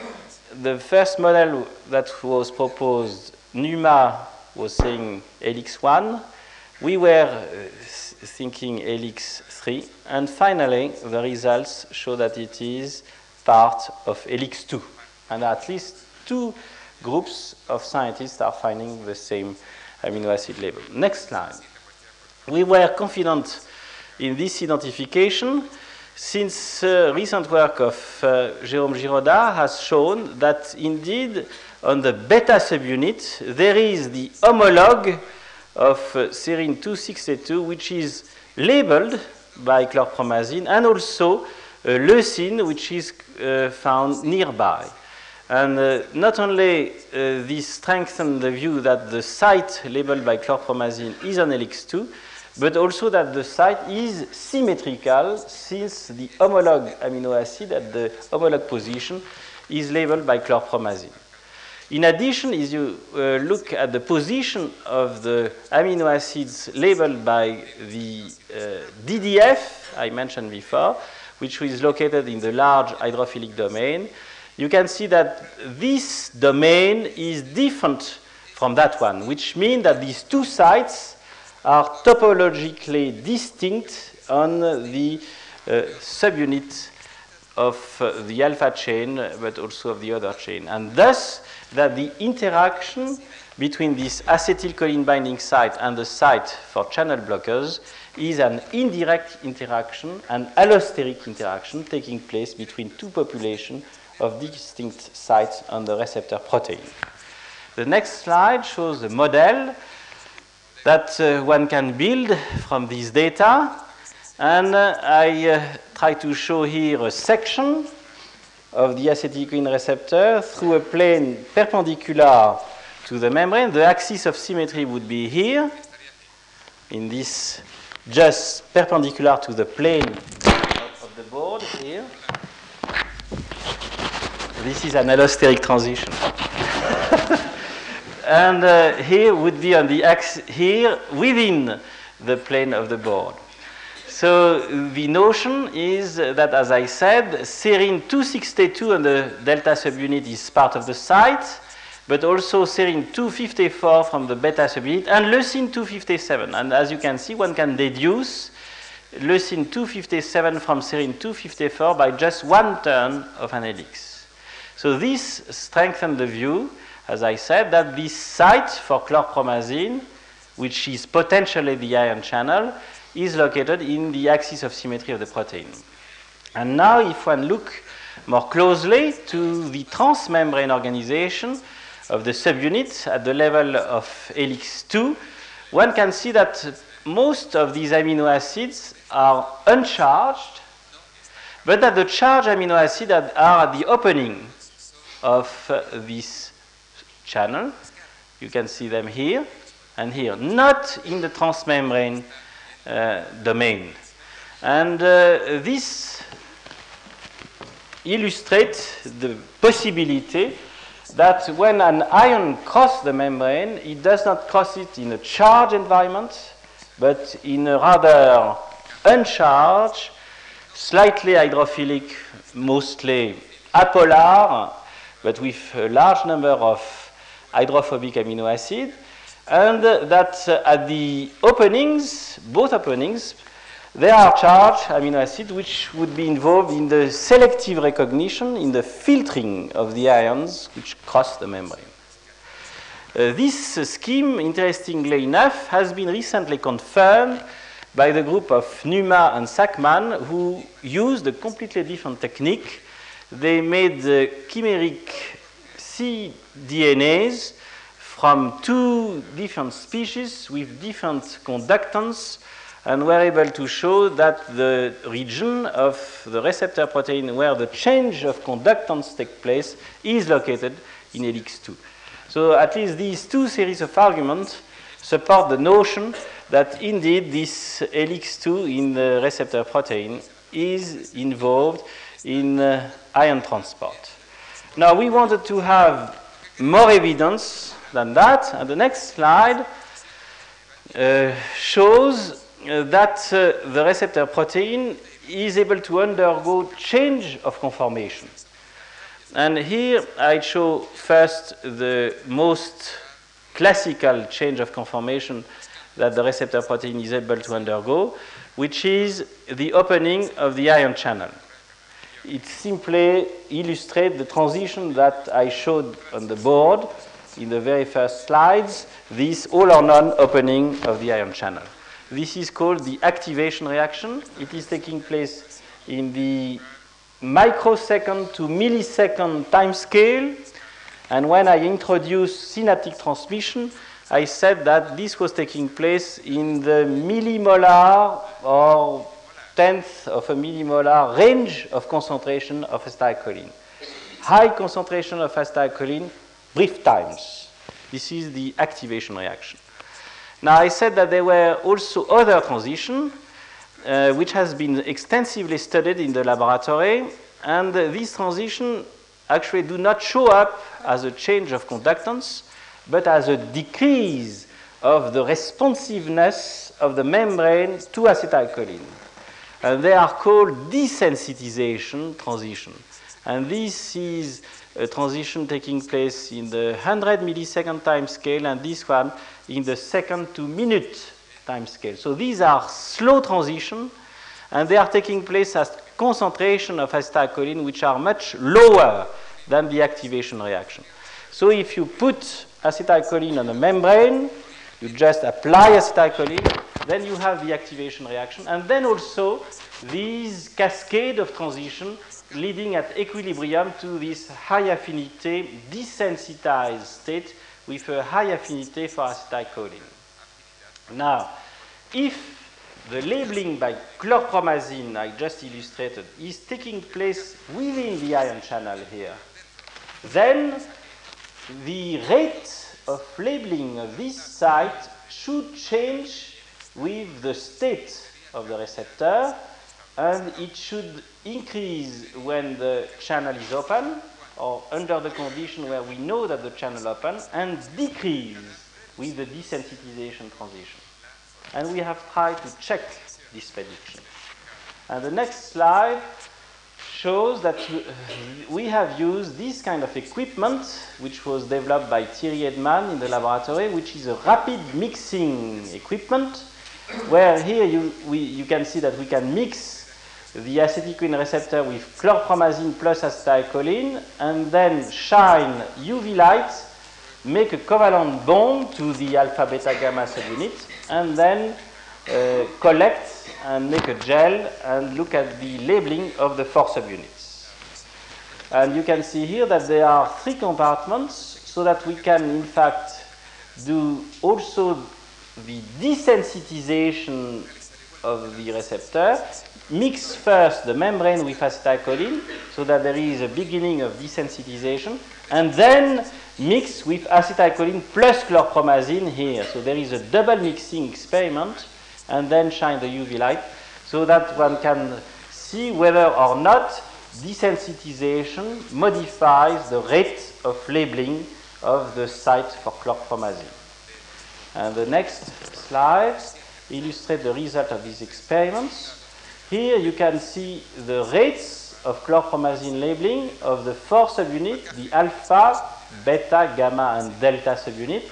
the first model that was proposed, Numa was saying helix 1. We were uh, thinking helix 3. And finally, the results show that it is part of helix 2. And at least two groups of scientists are finding the same amino acid label. Next slide. we were confident in this identification since uh, recent work of uh, Jérôme Giraudat has shown that indeed on the beta subunit there is the homologue of uh, serine 262 which is labeled by chlorpromazine and also uh, leucine which is uh, found nearby. And uh, not only uh, this strengthens the view that the site labeled by chlorpromazine is on helix 2, but also that the site is symmetrical since the homologue amino acid at the homologue position is labeled by chlorpromazine. In addition, as you uh, look at the position of the amino acids labeled by the uh, DDF I mentioned before, which is located in the large hydrophilic domain, you can see that this domain is different from that one, which means that these two sites are topologically distinct on the uh, subunit of uh, the alpha chain, but also of the other chain. And thus, that the interaction between this acetylcholine binding site and the site for channel blockers is an indirect interaction, an allosteric interaction taking place between two populations of distinct sites on the receptor protein. The next slide shows a model that uh, one can build from these data. And uh, I uh, try to show here a section of the acetylcholine receptor through a plane perpendicular to the membrane. The axis of symmetry would be here, in this just perpendicular to the plane of the board here. This is an allosteric transition. and uh, here would be on the axis here within the plane of the board. So the notion is that, as I said, serine 262 on the delta subunit is part of the site, but also serine 254 from the beta subunit and leucine 257. And as you can see, one can deduce leucine 257 from serine 254 by just one turn of an helix. So this strengthens the view, as I said, that this site for chlorpromazine, which is potentially the ion channel, is located in the axis of symmetry of the protein. And now if one look more closely to the transmembrane organization of the subunit at the level of helix 2, one can see that most of these amino acids are uncharged, but that the charged amino acids are at the opening of uh, this channel. You can see them here and here, not in the transmembrane domain. And uh, this illustrates the possibility that when an ion crosses the membrane, it does not cross it in a charged environment, but in a rather uncharged, slightly hydrophilic, mostly apolar but with a large number of hydrophobic amino acids, and that uh, at the openings, both openings, there are charged amino acids which would be involved in the selective recognition, in the filtering of the ions which cross the membrane. Uh, this uh, scheme, interestingly enough, has been recently confirmed by the group of Numa and Sakmann, who used a completely different technique they made the chimeric cDNAs from two different species with different conductance and we were able to show that the region of the receptor protein where the change of conductance takes place is located in helix 2. So at least these two series of arguments support the notion that indeed this helix 2 in the receptor protein is involved in uh, ion transport. Now we wanted to have more evidence than that, and the next slide uh, shows uh, that uh, the receptor protein is able to undergo change of conformation. And here I show first the most classical change of conformation that the receptor protein is able to undergo, which is the opening of the ion channel. It simply illustrates the transition that I showed on the board in the very first slides, this all or none opening of the ion channel. This is called the activation reaction. It is taking place in the microsecond to millisecond time scale. And when I introduced synaptic transmission, I said that this was taking place in the millimolar or tenth of a millimolar range of concentration of acetylcholine. High concentration of acetylcholine, brief times. This is the activation reaction. Now, I said that there were also other transitions, uh, which has been extensively studied in the laboratory, and uh, these transitions actually do not show up as a change of conductance, but as a decrease of the responsiveness of the membrane to acetylcholine. And they are called desensitization transition. And this is a transition taking place in the 100 millisecond time scale, and this one in the second to minute time scale. So these are slow transitions and they are taking place at concentration of acetylcholine which are much lower than the activation reaction. So if you put acetylcholine on a membrane, you just apply acetylcholine, then you have the activation reaction, and then also these cascade of transition leading at equilibrium to this high affinity desensitized state with a high affinity for acetylcholine. Now, if the labeling by chlorpromazine I just illustrated is taking place within the ion channel here, then the rate of labeling of this site should change with the state of the receptor and it should increase when the channel is open or under the condition where we know that the channel open and decrease with the desensitization transition. And we have tried to check this prediction. And the next slide shows that we have used this kind of equipment, which was developed by Thierry Heidmann in the laboratory, which is a rapid mixing equipment, where here you, we, you can see that we can mix the acetylcholine receptor with chlorpromazine plus acetylcholine, and then shine UV light, make a covalent bond to the alpha beta gamma subunit, and then uh, collect and make a gel and look at the labeling of the four subunits. And you can see here that there are three compartments so that we can in fact do also the desensitization of the receptor mix first the membrane with acetylcholine so that there is a beginning of desensitization, and then mix with acetylcholine plus chlorpromazine here. So there is a double mixing experiment, and then shine the UV light so that one can see whether or not desensitization modifies the rate of labeling of the site for chlorpromazine. And the next slide illustrates the result of these experiments. Here you can see the rates of chlorpromazine labeling of the four subunits, the alpha, beta, gamma, and delta subunit.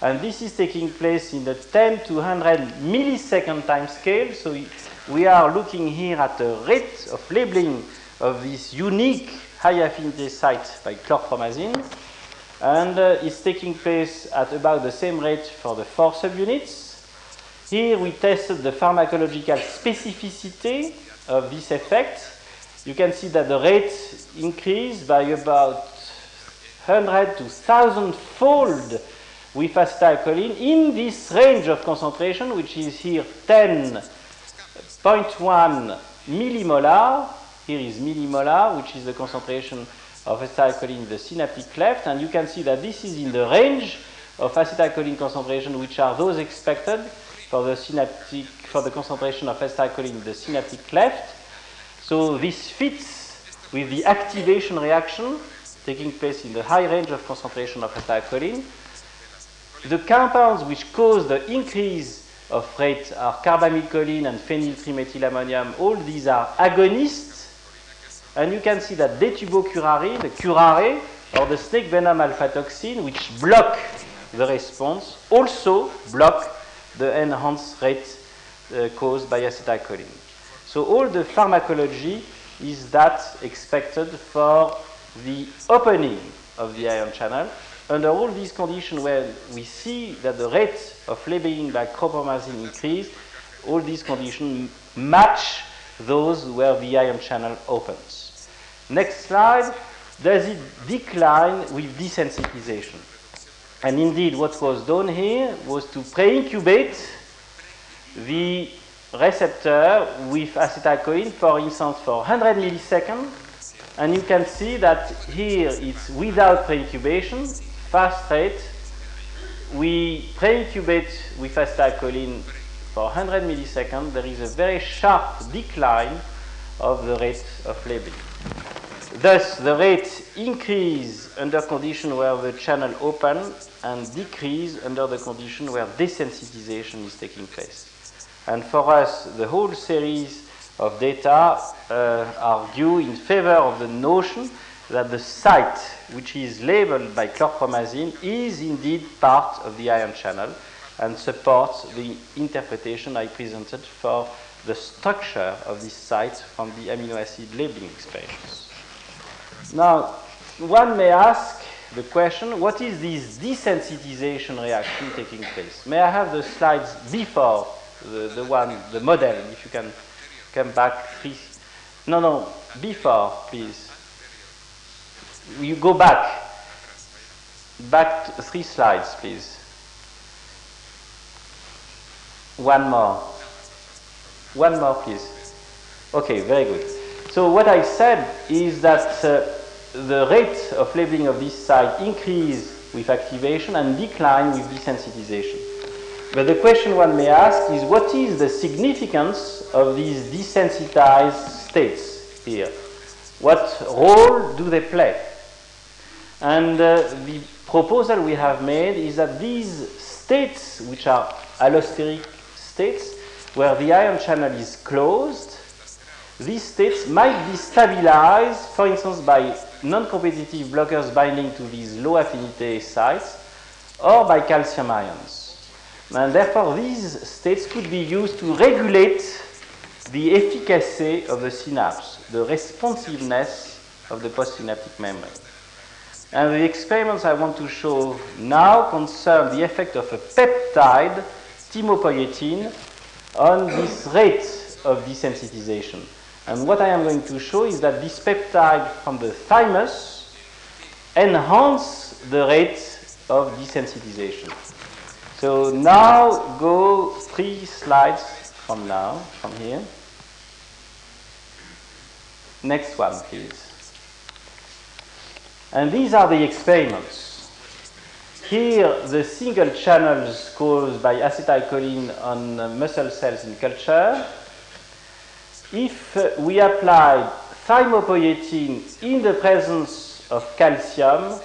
And this is taking place in the 10 to 100 millisecond time scale. So we, are looking here at the rate of labeling of this unique high affinity site by chlorpromazine. And uh, it's taking place at about the same rate for the four subunits. Here we tested the pharmacological specificity of this effect. You can see that the rate increased by about 100 to 1000 fold with acetylcholine in this range of concentration, which is here 10.1 millimolar. Here is millimolar, which is the concentration of acetylcholine in the synaptic cleft. And you can see that this is in the range of acetylcholine concentration, which are those expected for the synaptic for the concentration of acetylcholine in the synaptic cleft. So this fits with the activation reaction taking place in the high range of concentration of acetylcholine. The compounds which cause the increase of rate are carbamylcholine and phenyltrimethylammonium. All these are agonists. And you can see that detubocurare, the curare, or the snake venom alpha toxin, which block the response, also block the enhanced rate uh, caused by acetylcholine. So all the pharmacology is that expected for the opening of the ion channel. Under all these conditions where we see that the rate of labeling by chlorpromazine increase, all these conditions match those where the ion channel opens. Next slide, does it decline with desensitization? And indeed, what was done here was to pre-incubate the receptor with acetylcholine, for instance, for 100 milliseconds. And you can see that here it's without pre-incubation, fast rate. We pre-incubate with acetylcholine for 100 milliseconds. There is a very sharp decline of the rate of labeling. Thus, the rate increase under condition where the channel open and decrease under the condition where desensitization is taking place. And for us, the whole series of data uh, argue in favor of the notion that the site which is labeled by chlorpromazine is indeed part of the ion channel and supports the interpretation I presented for the structure of this site from the amino acid labeling experiments. Now, one may ask the question, what is this desensitization reaction taking place? May I have the slides before the, the one, the model, if you can come back three. No, no, before, please. You go back. Back three slides, please. One more. One more, please. Okay, very good. So what I said is that uh, the rate of labeling of this site increase with activation and decline with desensitization. But the question one may ask is what is the significance of these desensitized states here? What role do they play? And uh, the proposal we have made is that these states, which are allosteric states, where the ion channel is closed, these states might be stabilized, for instance, by non-competitive blockers binding to these low affinity sites, or by calcium ions. And therefore, these states could be used to regulate the efficacy of the synapse, the responsiveness of the postsynaptic membrane. And the experiments I want to show now concern the effect of a peptide, thymopoietin, on this rate of desensitization. And what I am going to show is that this peptide from the thymus enhance the rate of desensitization. So now go three slides from now, from here. Next one, please. And these are the experiments. Here, the single channels caused by acetylcholine on uh, muscle cells in culture. If we apply thymopoietin in the presence of calcium,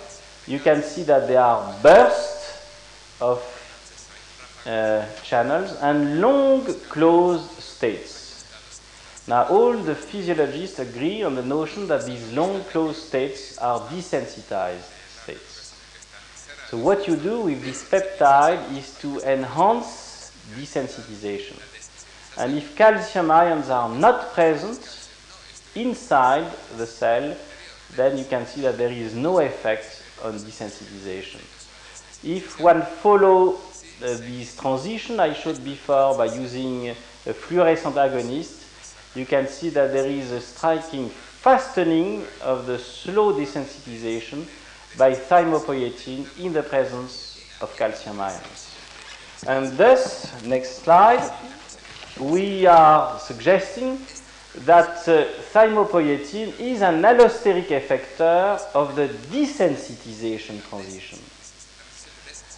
you can see that there are bursts of uh, channels and long closed states. Now, all the physiologists agree on the notion that these long closed states are desensitized states. So, what you do with this peptide is to enhance desensitization. And if calcium ions are not present inside the cell, then you can see that there is no effect on desensitization. If one follow uh, this transition I showed before by using a fluorescent agonist, you can see that there is a striking fastening of the slow desensitization by thymopoietin in the presence of calcium ions. And thus, next slide, we are suggesting that uh, thymopoietin is an allosteric effector of the desensitization transition.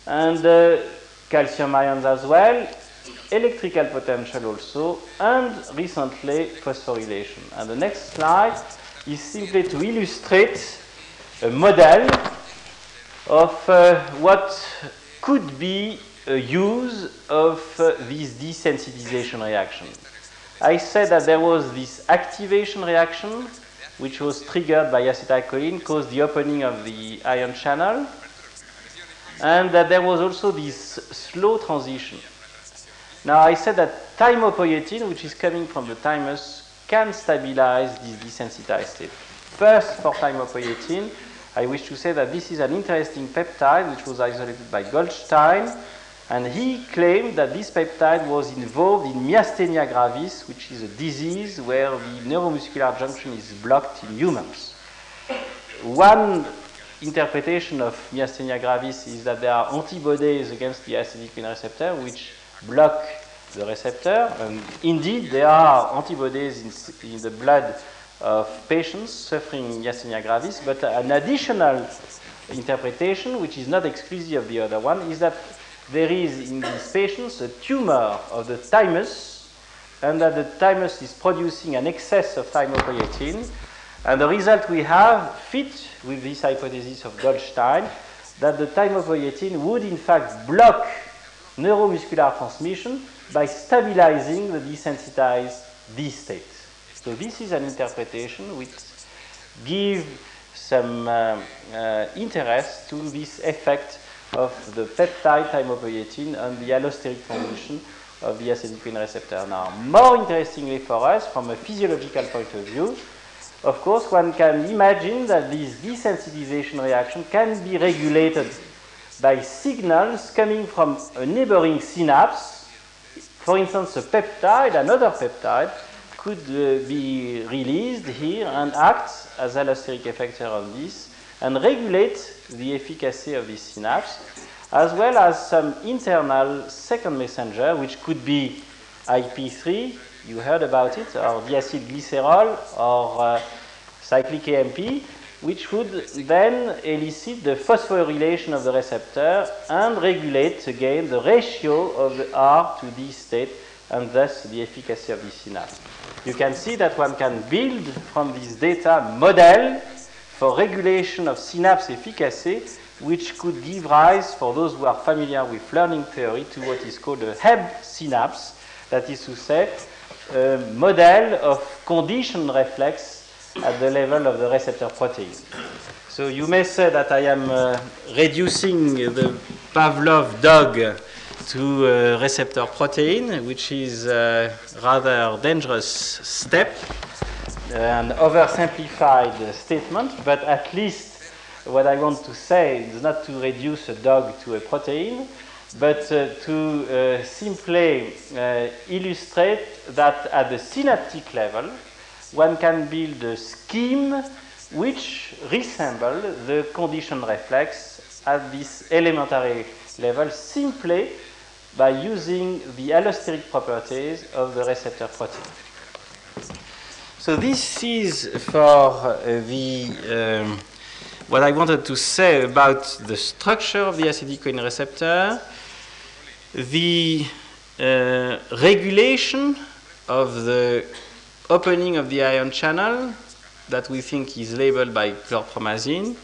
And uh, calcium ions as well, electrical potential also, and recently phosphorylation. And the next slide is simply to illustrate a model of uh, what could be use of uh, this desensitization reaction. I said that there was this activation reaction which was triggered by acetylcholine, caused the opening of the ion channel, and that there was also this slow transition. Now, I said that thymopoietin, which is coming from the thymus, can stabilize this desensitized state. First, for thymopoietin, I wish to say that this is an interesting peptide which was isolated by Goldstein, And he claimed that this peptide was involved in myasthenia gravis, which is a disease where the neuromuscular junction is blocked in humans. One interpretation of myasthenia gravis is that there are antibodies against the acetylcholine receptor which block the receptor. And indeed, there are antibodies in, in the blood of patients suffering myasthenia gravis, but an additional interpretation, which is not exclusive of the other one, is that there is in these patients a tumor of the thymus, and that the thymus is producing an excess of thymopoietin. And the result we have fits with this hypothesis of Goldstein that the thymopoietin would in fact block neuromuscular transmission by stabilizing the desensitized D state. So this is an interpretation which gives some uh, uh, interest to this effect of the peptide thymopoietin and the allosteric condition of the acetylcholine receptor. Now, more interestingly for us, from a physiological point of view, of course, one can imagine that this desensitization reaction can be regulated by signals coming from a neighboring synapse. For instance, a peptide, another peptide, could uh, be released here and act as allosteric effector on this and regulate the efficacy of this synapse, as well as some internal second messenger, which could be IP3, you heard about it, or diacylglycerol, or uh, cyclic AMP, which would then elicit the phosphorylation of the receptor and regulate again the ratio of the R to D state and thus the efficacy of the synapse. You can see that one can build from this data model for regulation of synapse efficacy, which could give rise, for those who are familiar with learning theory, to what is called a Hebb synapse, that is to say, a model of conditioned reflex at the level of the receptor protein. So you may say that I am uh, reducing the Pavlov dog to a receptor protein, which is a rather dangerous step, an oversimplified statement, but at least what I want to say is not to reduce a dog to a protein, but uh, to uh, simply uh, illustrate that at the synaptic level, one can build a scheme which resembles the conditioned reflex at this elementary level simply by using the allosteric properties of the receptor protein. So this is for uh, the um, what I wanted to say about the structure of the acetylcholine receptor, the uh, regulation of the opening of the ion channel that we think is labeled by chlorpromazine.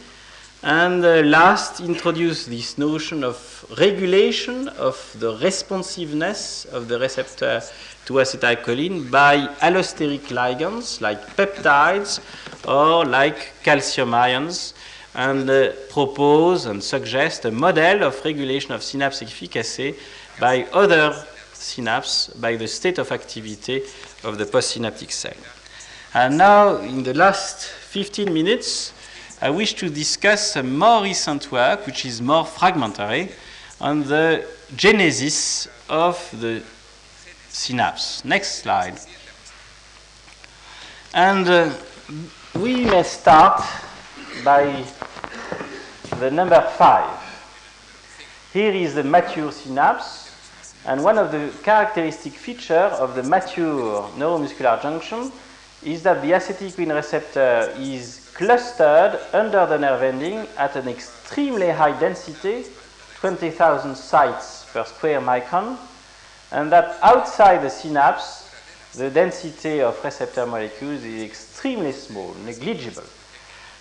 And uh, last, introduce this notion of regulation of the responsiveness of the receptor to acetylcholine by allosteric ligands like peptides or like calcium ions and uh, propose and suggest a model of regulation of synapse efficacy by other synapse by the state of activity of the postsynaptic cell. And now, in the last 15 minutes, I wish to discuss a more recent work, which is more fragmentary, on the genesis of the synapse. Next slide. And uh, we may start by the number five. Here is the mature synapse, and one of the characteristic features of the mature neuromuscular junction is that the acetylcholine receptor is clustered under the nerve ending at an extremely high density, 20,000 sites per square micron, and that outside the synapse, the density of receptor molecules is extremely small, negligible.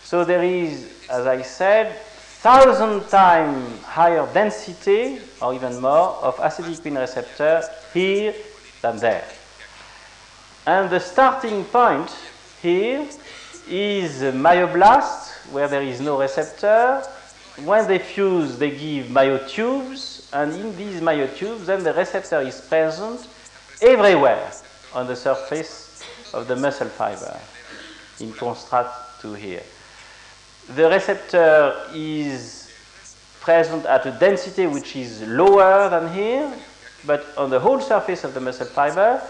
So there is, as I said, thousand times higher density or even more of acetylcholine receptor here than there. And the starting point here is myoblast, where there is no receptor. When they fuse, they give myotubes, and in these myotubes, then the receptor is present everywhere on the surface of the muscle fiber, in contrast to here the receptor is present at a density which is lower than here, but on the whole surface of the muscle fiber,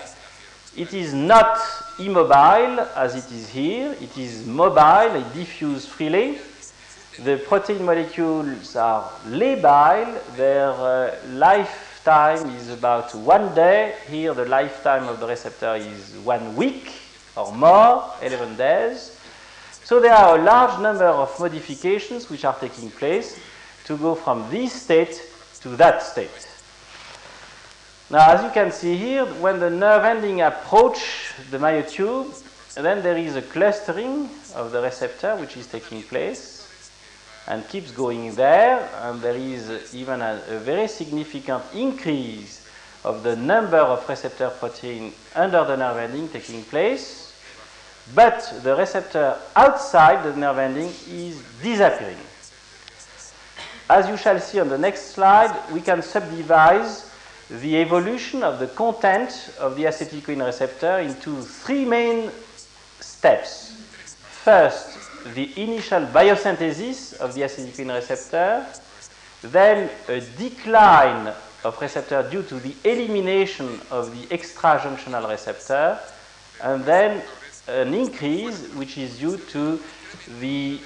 it is not immobile as it is here. It is mobile, it diffuses freely. The protein molecules are labile. Their uh, lifetime is about one day. Here, the lifetime of the receptor is one week or more, 11 days. So there are a large number of modifications which are taking place to go from this state to that state. Now, as you can see here, when the nerve ending approach the myotube, then there is a clustering of the receptor which is taking place and keeps going there, and there is even a, a very significant increase of the number of receptor protein under the nerve ending taking place, but the receptor outside the nerve ending is disappearing. As you shall see on the next slide, we can subdivide the evolution of the content of the acetylcholine receptor into three main steps. First, the initial biosynthesis of the acetylcholine receptor, then a decline of receptor due to the elimination of the extrajunctional receptor, and then an increase which is due to the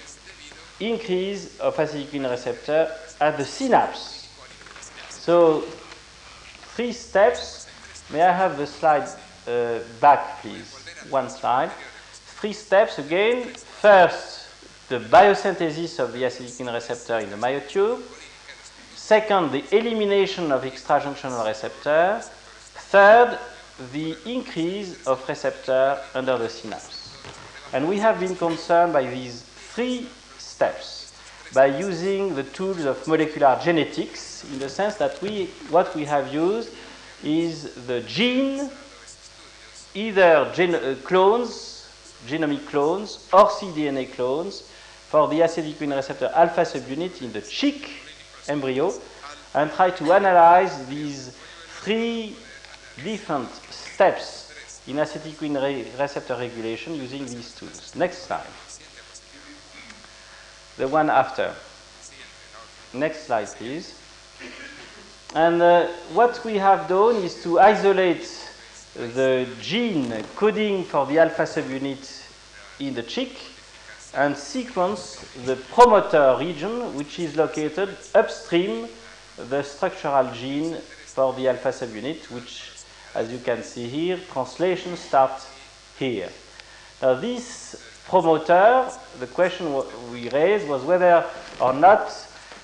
increase of acetylcholine receptor at the synapse. So, three steps. May I have the slide uh, back, please? One slide. Three steps again. First, the biosynthesis of the acetylcholine receptor in the myotube. Second, the elimination of extrajunctional receptor. Third, the increase of receptor under the synapse. And we have been concerned by these three steps by using the tools of molecular genetics in the sense that we, what we have used is the gene, either gen, uh, clones, genomic clones, or cDNA clones for the acetylcholine receptor alpha subunit in the chick embryo and try to analyze these three different steps in acetylcholine re receptor regulation using these tools. Next slide the one after. Next slide, please. And uh, what we have done is to isolate the gene coding for the alpha subunit in the chick and sequence the promoter region, which is located upstream the structural gene for the alpha subunit, which, as you can see here, translation starts here. Now, this promoter, the question we raised was whether or not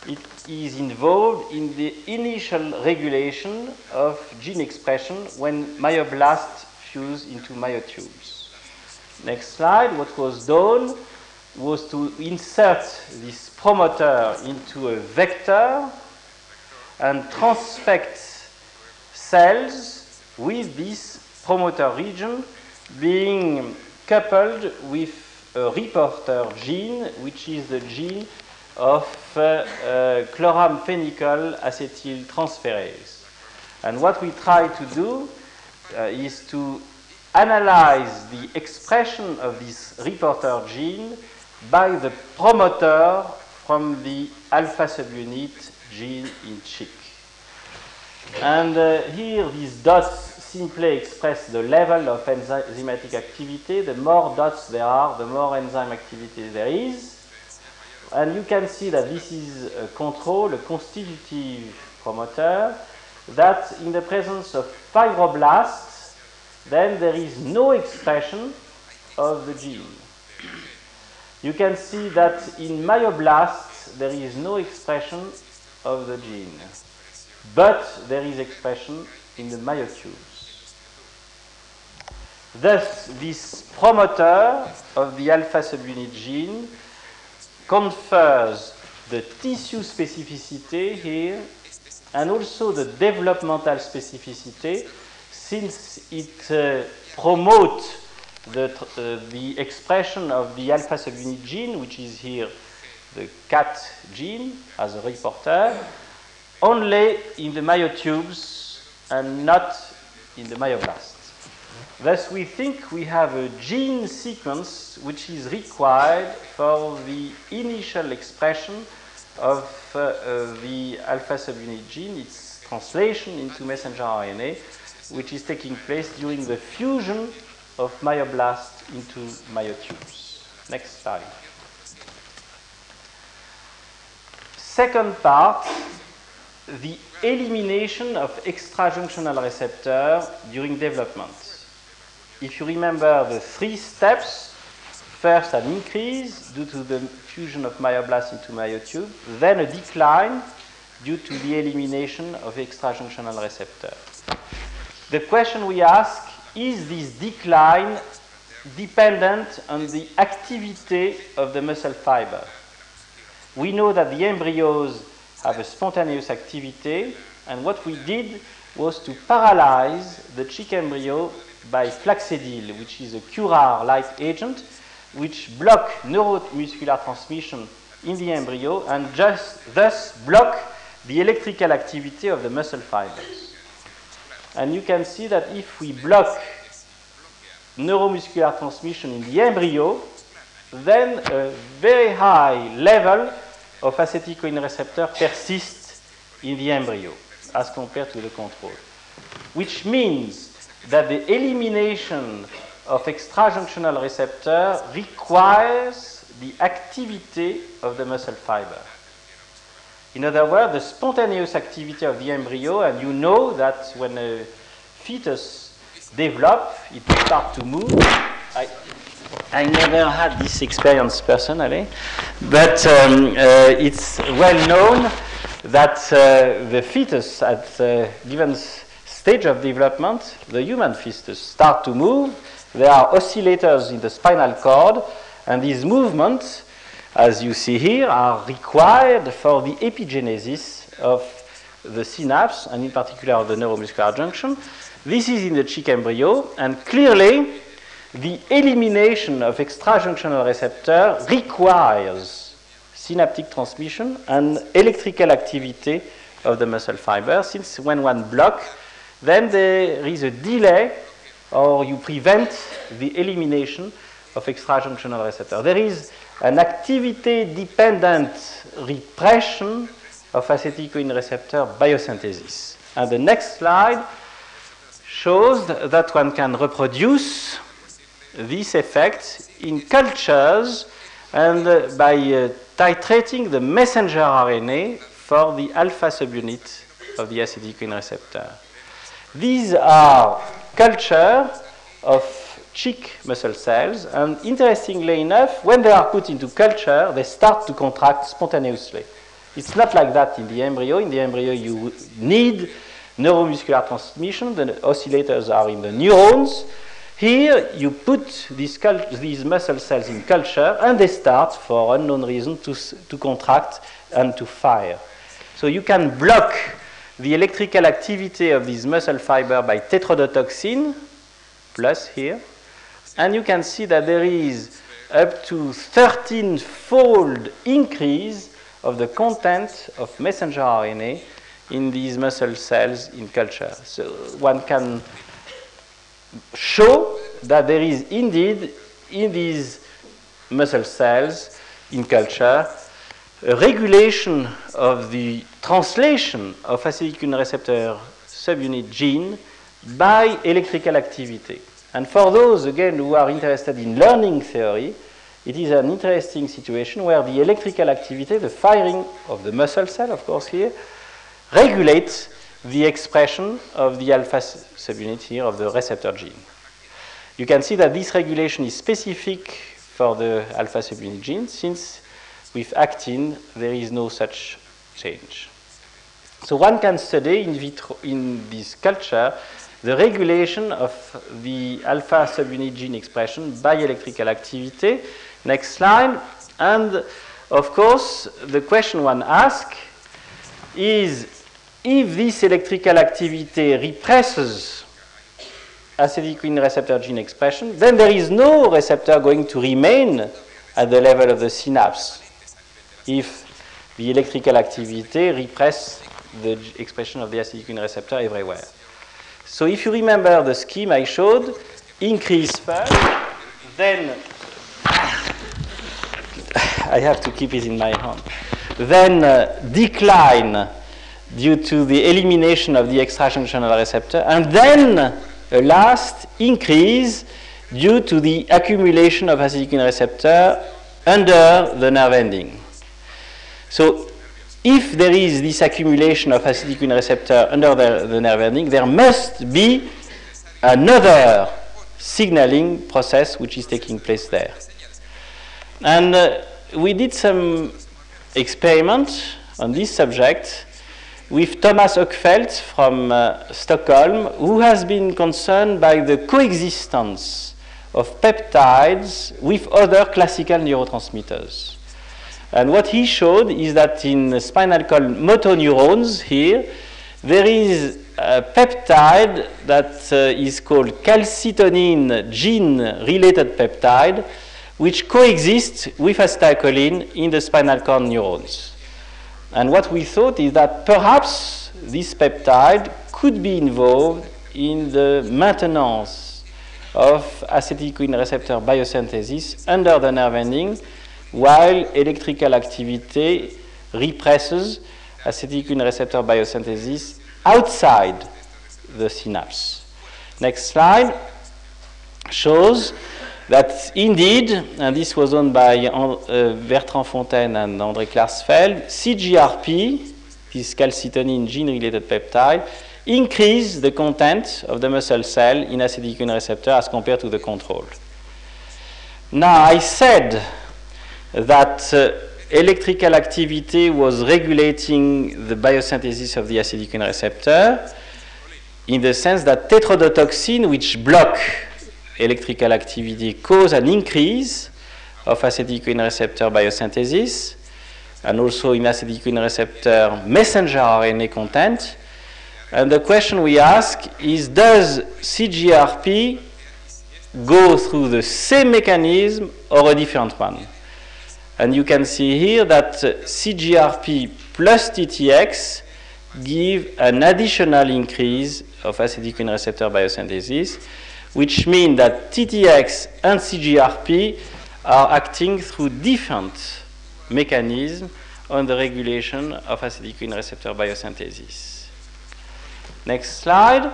it is involved in the initial regulation of gene expression when myoblasts fuse into myotubes. Next slide, what was done was to insert this promoter into a vector and transfect cells with this promoter region being coupled with a reporter gene, which is the gene of uh, uh, chloramphenicol acetyltransferase. And what we try to do uh, is to analyze the expression of this reporter gene by the promoter from the alpha subunit gene in chick. And uh, here these dots simply express the level of enzymatic activity. The more dots there are, the more enzyme activity there is. And you can see that this is a control, a constitutive promoter, that in the presence of fibroblasts, then there is no expression of the gene. You can see that in myoblasts, there is no expression of the gene, but there is expression in the myotube. Thus, this promoter of the alpha subunit gene confers the tissue specificity here and also the developmental specificity since it uh, promotes the, uh, the expression of the alpha subunit gene, which is here the cat gene as a reporter, only in the myotubes and not in the myoblasts. Thus, we think we have a gene sequence which is required for the initial expression of uh, uh, the alpha subunit gene, its translation into messenger RNA, which is taking place during the fusion of myoblasts into myotubes. Next slide. Second part, the elimination of extrajunctional receptor during development. If you remember the three steps, first an increase due to the fusion of myoblasts into myotube, then a decline due to the elimination of extrajunctional receptor. The question we ask is this decline dependent on the activity of the muscle fiber? We know that the embryos have a spontaneous activity, and what we did was to paralyze the chick embryo by flaxedil, which is a curare-like agent, which block neuromuscular transmission in the embryo and just thus block the electrical activity of the muscle fibers. And you can see that if we block neuromuscular transmission in the embryo, then a very high level of acetylcholine receptor persists in the embryo as compared to the control, which means that the elimination of extrajunctional receptor requires the activity of the muscle fiber. In other words, the spontaneous activity of the embryo, and you know that when a fetus develops, it starts to move. I, I never had this experience personally, but um, uh, it's well known that uh, the fetus at a given stage of development, the human fetus, start to move. There are oscillators in the spinal cord, and these movements, as you see here, are required for the epigenesis of the synapse, and in particular of the neuromuscular junction. This is in the chick embryo, and clearly the elimination of extrajunctional receptor requires synaptic transmission and electrical activity of the muscle fiber, since when one block, then there is a delay or you prevent the elimination of extrajunctional receptor. There is an activity-dependent repression of acetylcholine receptor biosynthesis. And the next slide shows that one can reproduce this effect in cultures and by uh, titrating the messenger RNA for the alpha subunit of the acetylcholine receptor. These are culture of chick muscle cells, and interestingly enough, when they are put into culture, they start to contract spontaneously. It's not like that in the embryo. In the embryo, you need neuromuscular transmission. The oscillators are in the neurons. Here, you put these, these, muscle cells in culture, and they start, for unknown reason, to, to contract and to fire. So you can block the electrical activity of these muscle fiber by tetrodotoxin, plus here, and you can see that there is up to 13-fold increase of the content of messenger RNA in these muscle cells in culture. So one can show that there is indeed in these muscle cells in culture a regulation of the translation of acetylcholine receptor subunit gene by electrical activity. And for those, again, who are interested in learning theory, it is an interesting situation where the electrical activity, the firing of the muscle cell, of course, here, regulates the expression of the alpha subunit here of the receptor gene. You can see that this regulation is specific for the alpha subunit gene since with actin there is no such change. So one can study in vitro in this culture the regulation of the alpha subunit gene expression by electrical activity. Next slide. And of course, the question one asks is if this electrical activity represses acetylcholine receptor gene expression, then there is no receptor going to remain at the level of the synapse if the electrical activity represses the expression of the acetylcholine receptor everywhere. So if you remember the scheme I showed, increase first, then I have to keep it in my hand. then uh, decline due to the elimination of the extrajunctional receptor, and then a last increase due to the accumulation of acetylcholine receptor under the nerve ending. So if there is this accumulation of acetylcholine receptor under the, the nerve ending, there must be another signaling process which is taking place there. And uh, we did some experiment on this subject with Tomas Hökfelt from uh, Stockholm, who has been concerned by the coexistence of peptides with other classical neurotransmitters. And what he showed is that in spinal cord motoneurons here, there is a peptide that uh, is called calcitonin gene-related peptide, which coexists with acetylcholine in the spinal cord neurons. And what we thought is that perhaps this peptide could be involved in the maintenance of acetylcholine receptor biosynthesis under the nerve ending, while electrical activity represses acetylcholine receptor biosynthesis outside the synapse. Next slide shows that indeed, and this was done by uh, Bertrand Fontaine and André Klarsfeld, CGRP, this calcitonin gene-related peptide, increase the content of the muscle cell in acetylcholine receptor as compared to the control. Now, I said that uh, electrical activity was regulating the biosynthesis of the acetylcholine receptor in the sense that tetrodotoxin, which block electrical activity cause an increase of acetylcholine receptor biosynthesis and also in acetylcholine receptor messenger RNA content. And the question we ask is does CGRP go through the same mechanism or a different one? And you can see here that CGRP plus TTX give an additional increase of acetylcholine receptor biosynthesis which means that TTX and CGRP are acting through different mechanisms on the regulation of acetylcholine receptor biosynthesis. Next slide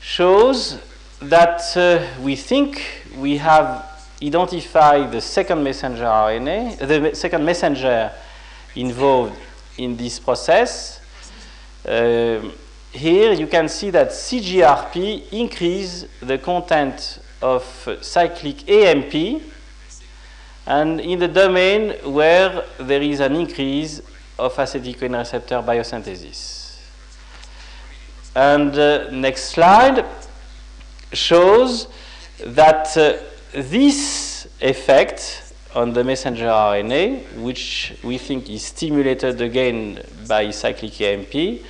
shows that uh, we think we have identified the second messenger RNA, the second messenger involved in this process. Uh, here you can see that CGRP increase the content of cyclic AMP and in the domain where there is an increase of acetylcholine receptor biosynthesis. And uh, next slide shows that uh, this effect on the messenger RNA, which we think is stimulated again by cyclic AMP,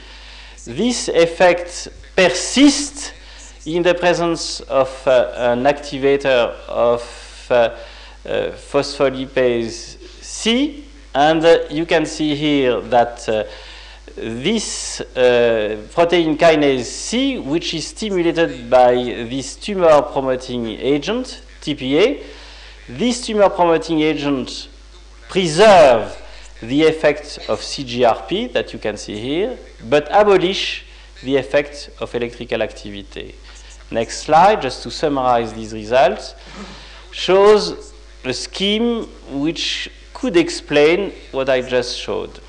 this effect persists in the presence of uh, an activator of uh, uh, phospholipase C, and uh, you can see here that uh, this uh, protein kinase C, which is stimulated by this tumor promoting agent, TPA, this tumor promoting agent preserves the effect of CGRP that you can see here, but abolish the effect of electrical activity. Next slide, just to summarize these results, shows a scheme which could explain what I just showed.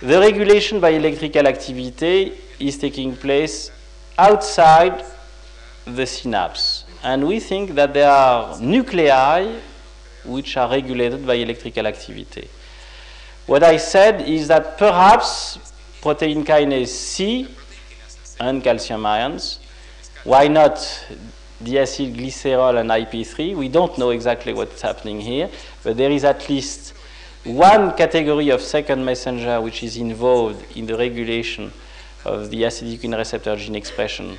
The regulation by electrical activity is taking place outside the synapse. And we think that there are nuclei which are regulated by electrical activity. What I said is that perhaps protein kinase C and calcium ions, why not diacylglycerol and IP3? We don't know exactly what's happening here, but there is at least one category of second messenger which is involved in the regulation of the acetylcholine receptor gene expression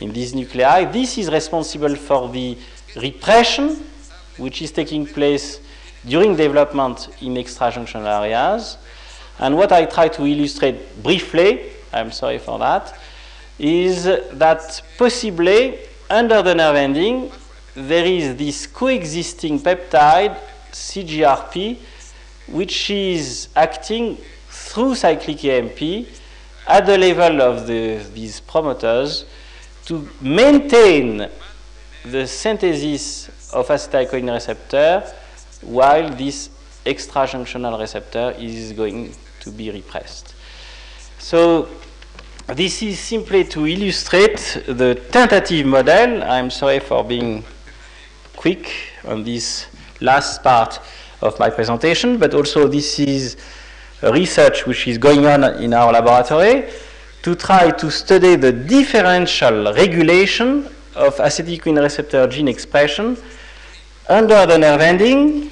in these nuclei. This is responsible for the repression which is taking place during development in extrajunctional areas. And what I try to illustrate briefly, I'm sorry for that, is that possibly under the nerve ending, there is this coexisting peptide, CGRP, which is acting through cyclic AMP at the level of the, these promoters to maintain the synthesis of acetylcholine receptor while this extrajunctional receptor is going to be repressed. So this is simply to illustrate the tentative model. I'm sorry for being quick on this last part of my presentation, but also this is research which is going on in our laboratory to try to study the differential regulation of acetylcholine receptor gene expression under the nerve ending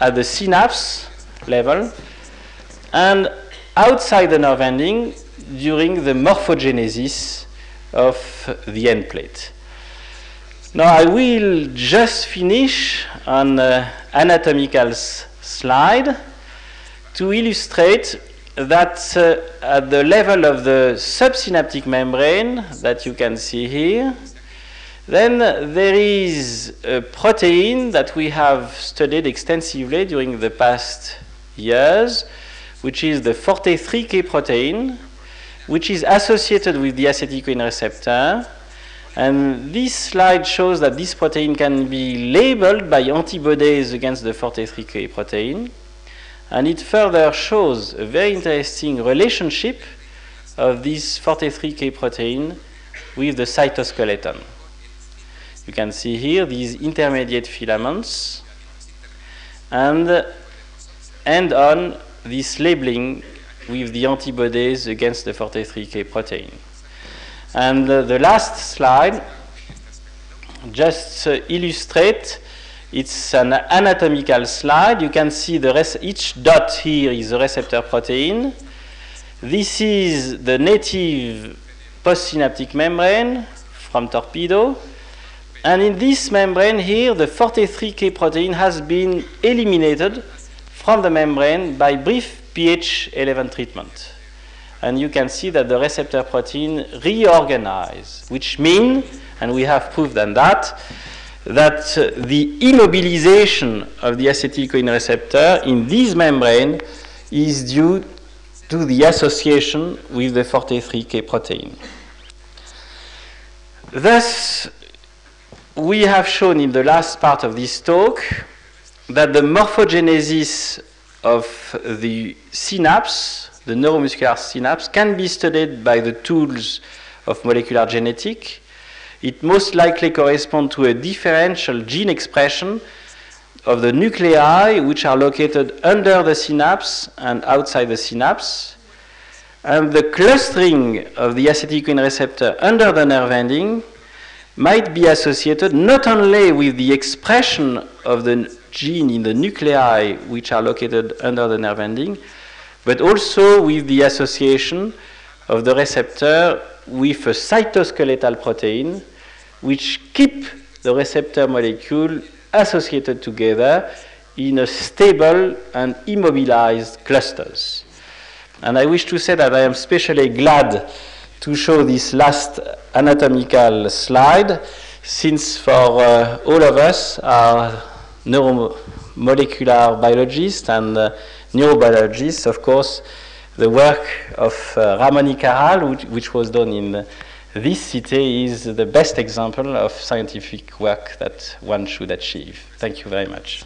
at the synapse level and outside the nerve ending during the morphogenesis of the end plate. Now I will just finish on an uh, anatomical slide to illustrate that uh, at the level of the subsynaptic membrane that you can see here, then there is a protein that we have studied extensively during the past years, which is the 43K protein, which is associated with the acetylcholine receptor. And this slide shows that this protein can be labeled by antibodies against the 43K protein. And it further shows a very interesting relationship of this 43K protein with the cytoskeleton. You can see here these intermediate filaments and end on this labeling with the antibodies against the 43K protein. And uh, the last slide just uh, illustrate it's an anatomical slide. You can see the each dot here is a receptor protein. This is the native postsynaptic membrane from torpedo. And in this membrane here, the 43K protein has been eliminated from the membrane by brief pH11 treatment. And you can see that the receptor protein reorganize, which means, and we have proof than that, that uh, the immobilization of the acetylcholine receptor in this membrane is due to the association with the 43K protein. Thus, we have shown in the last part of this talk that the morphogenesis of the synapse, the neuromuscular synapse, can be studied by the tools of molecular genetics. It most likely corresponds to a differential gene expression of the nuclei which are located under the synapse and outside the synapse. And the clustering of the acetylcholine receptor under the nerve ending might be associated not only with the expression of the gene in the nuclei which are located under the nerve ending, but also with the association of the receptor with a cytoskeletal protein which keep the receptor molecule associated together in a stable and immobilized clusters. And I wish to say that I am especially glad to show this last anatomical slide, since for uh, all of us are neuromolecular biologists and uh, neurobiologists, of course, the work of uh, Ramón y Cajal, which, which, was done in this city is the best example of scientific work that one should achieve. Thank you very much.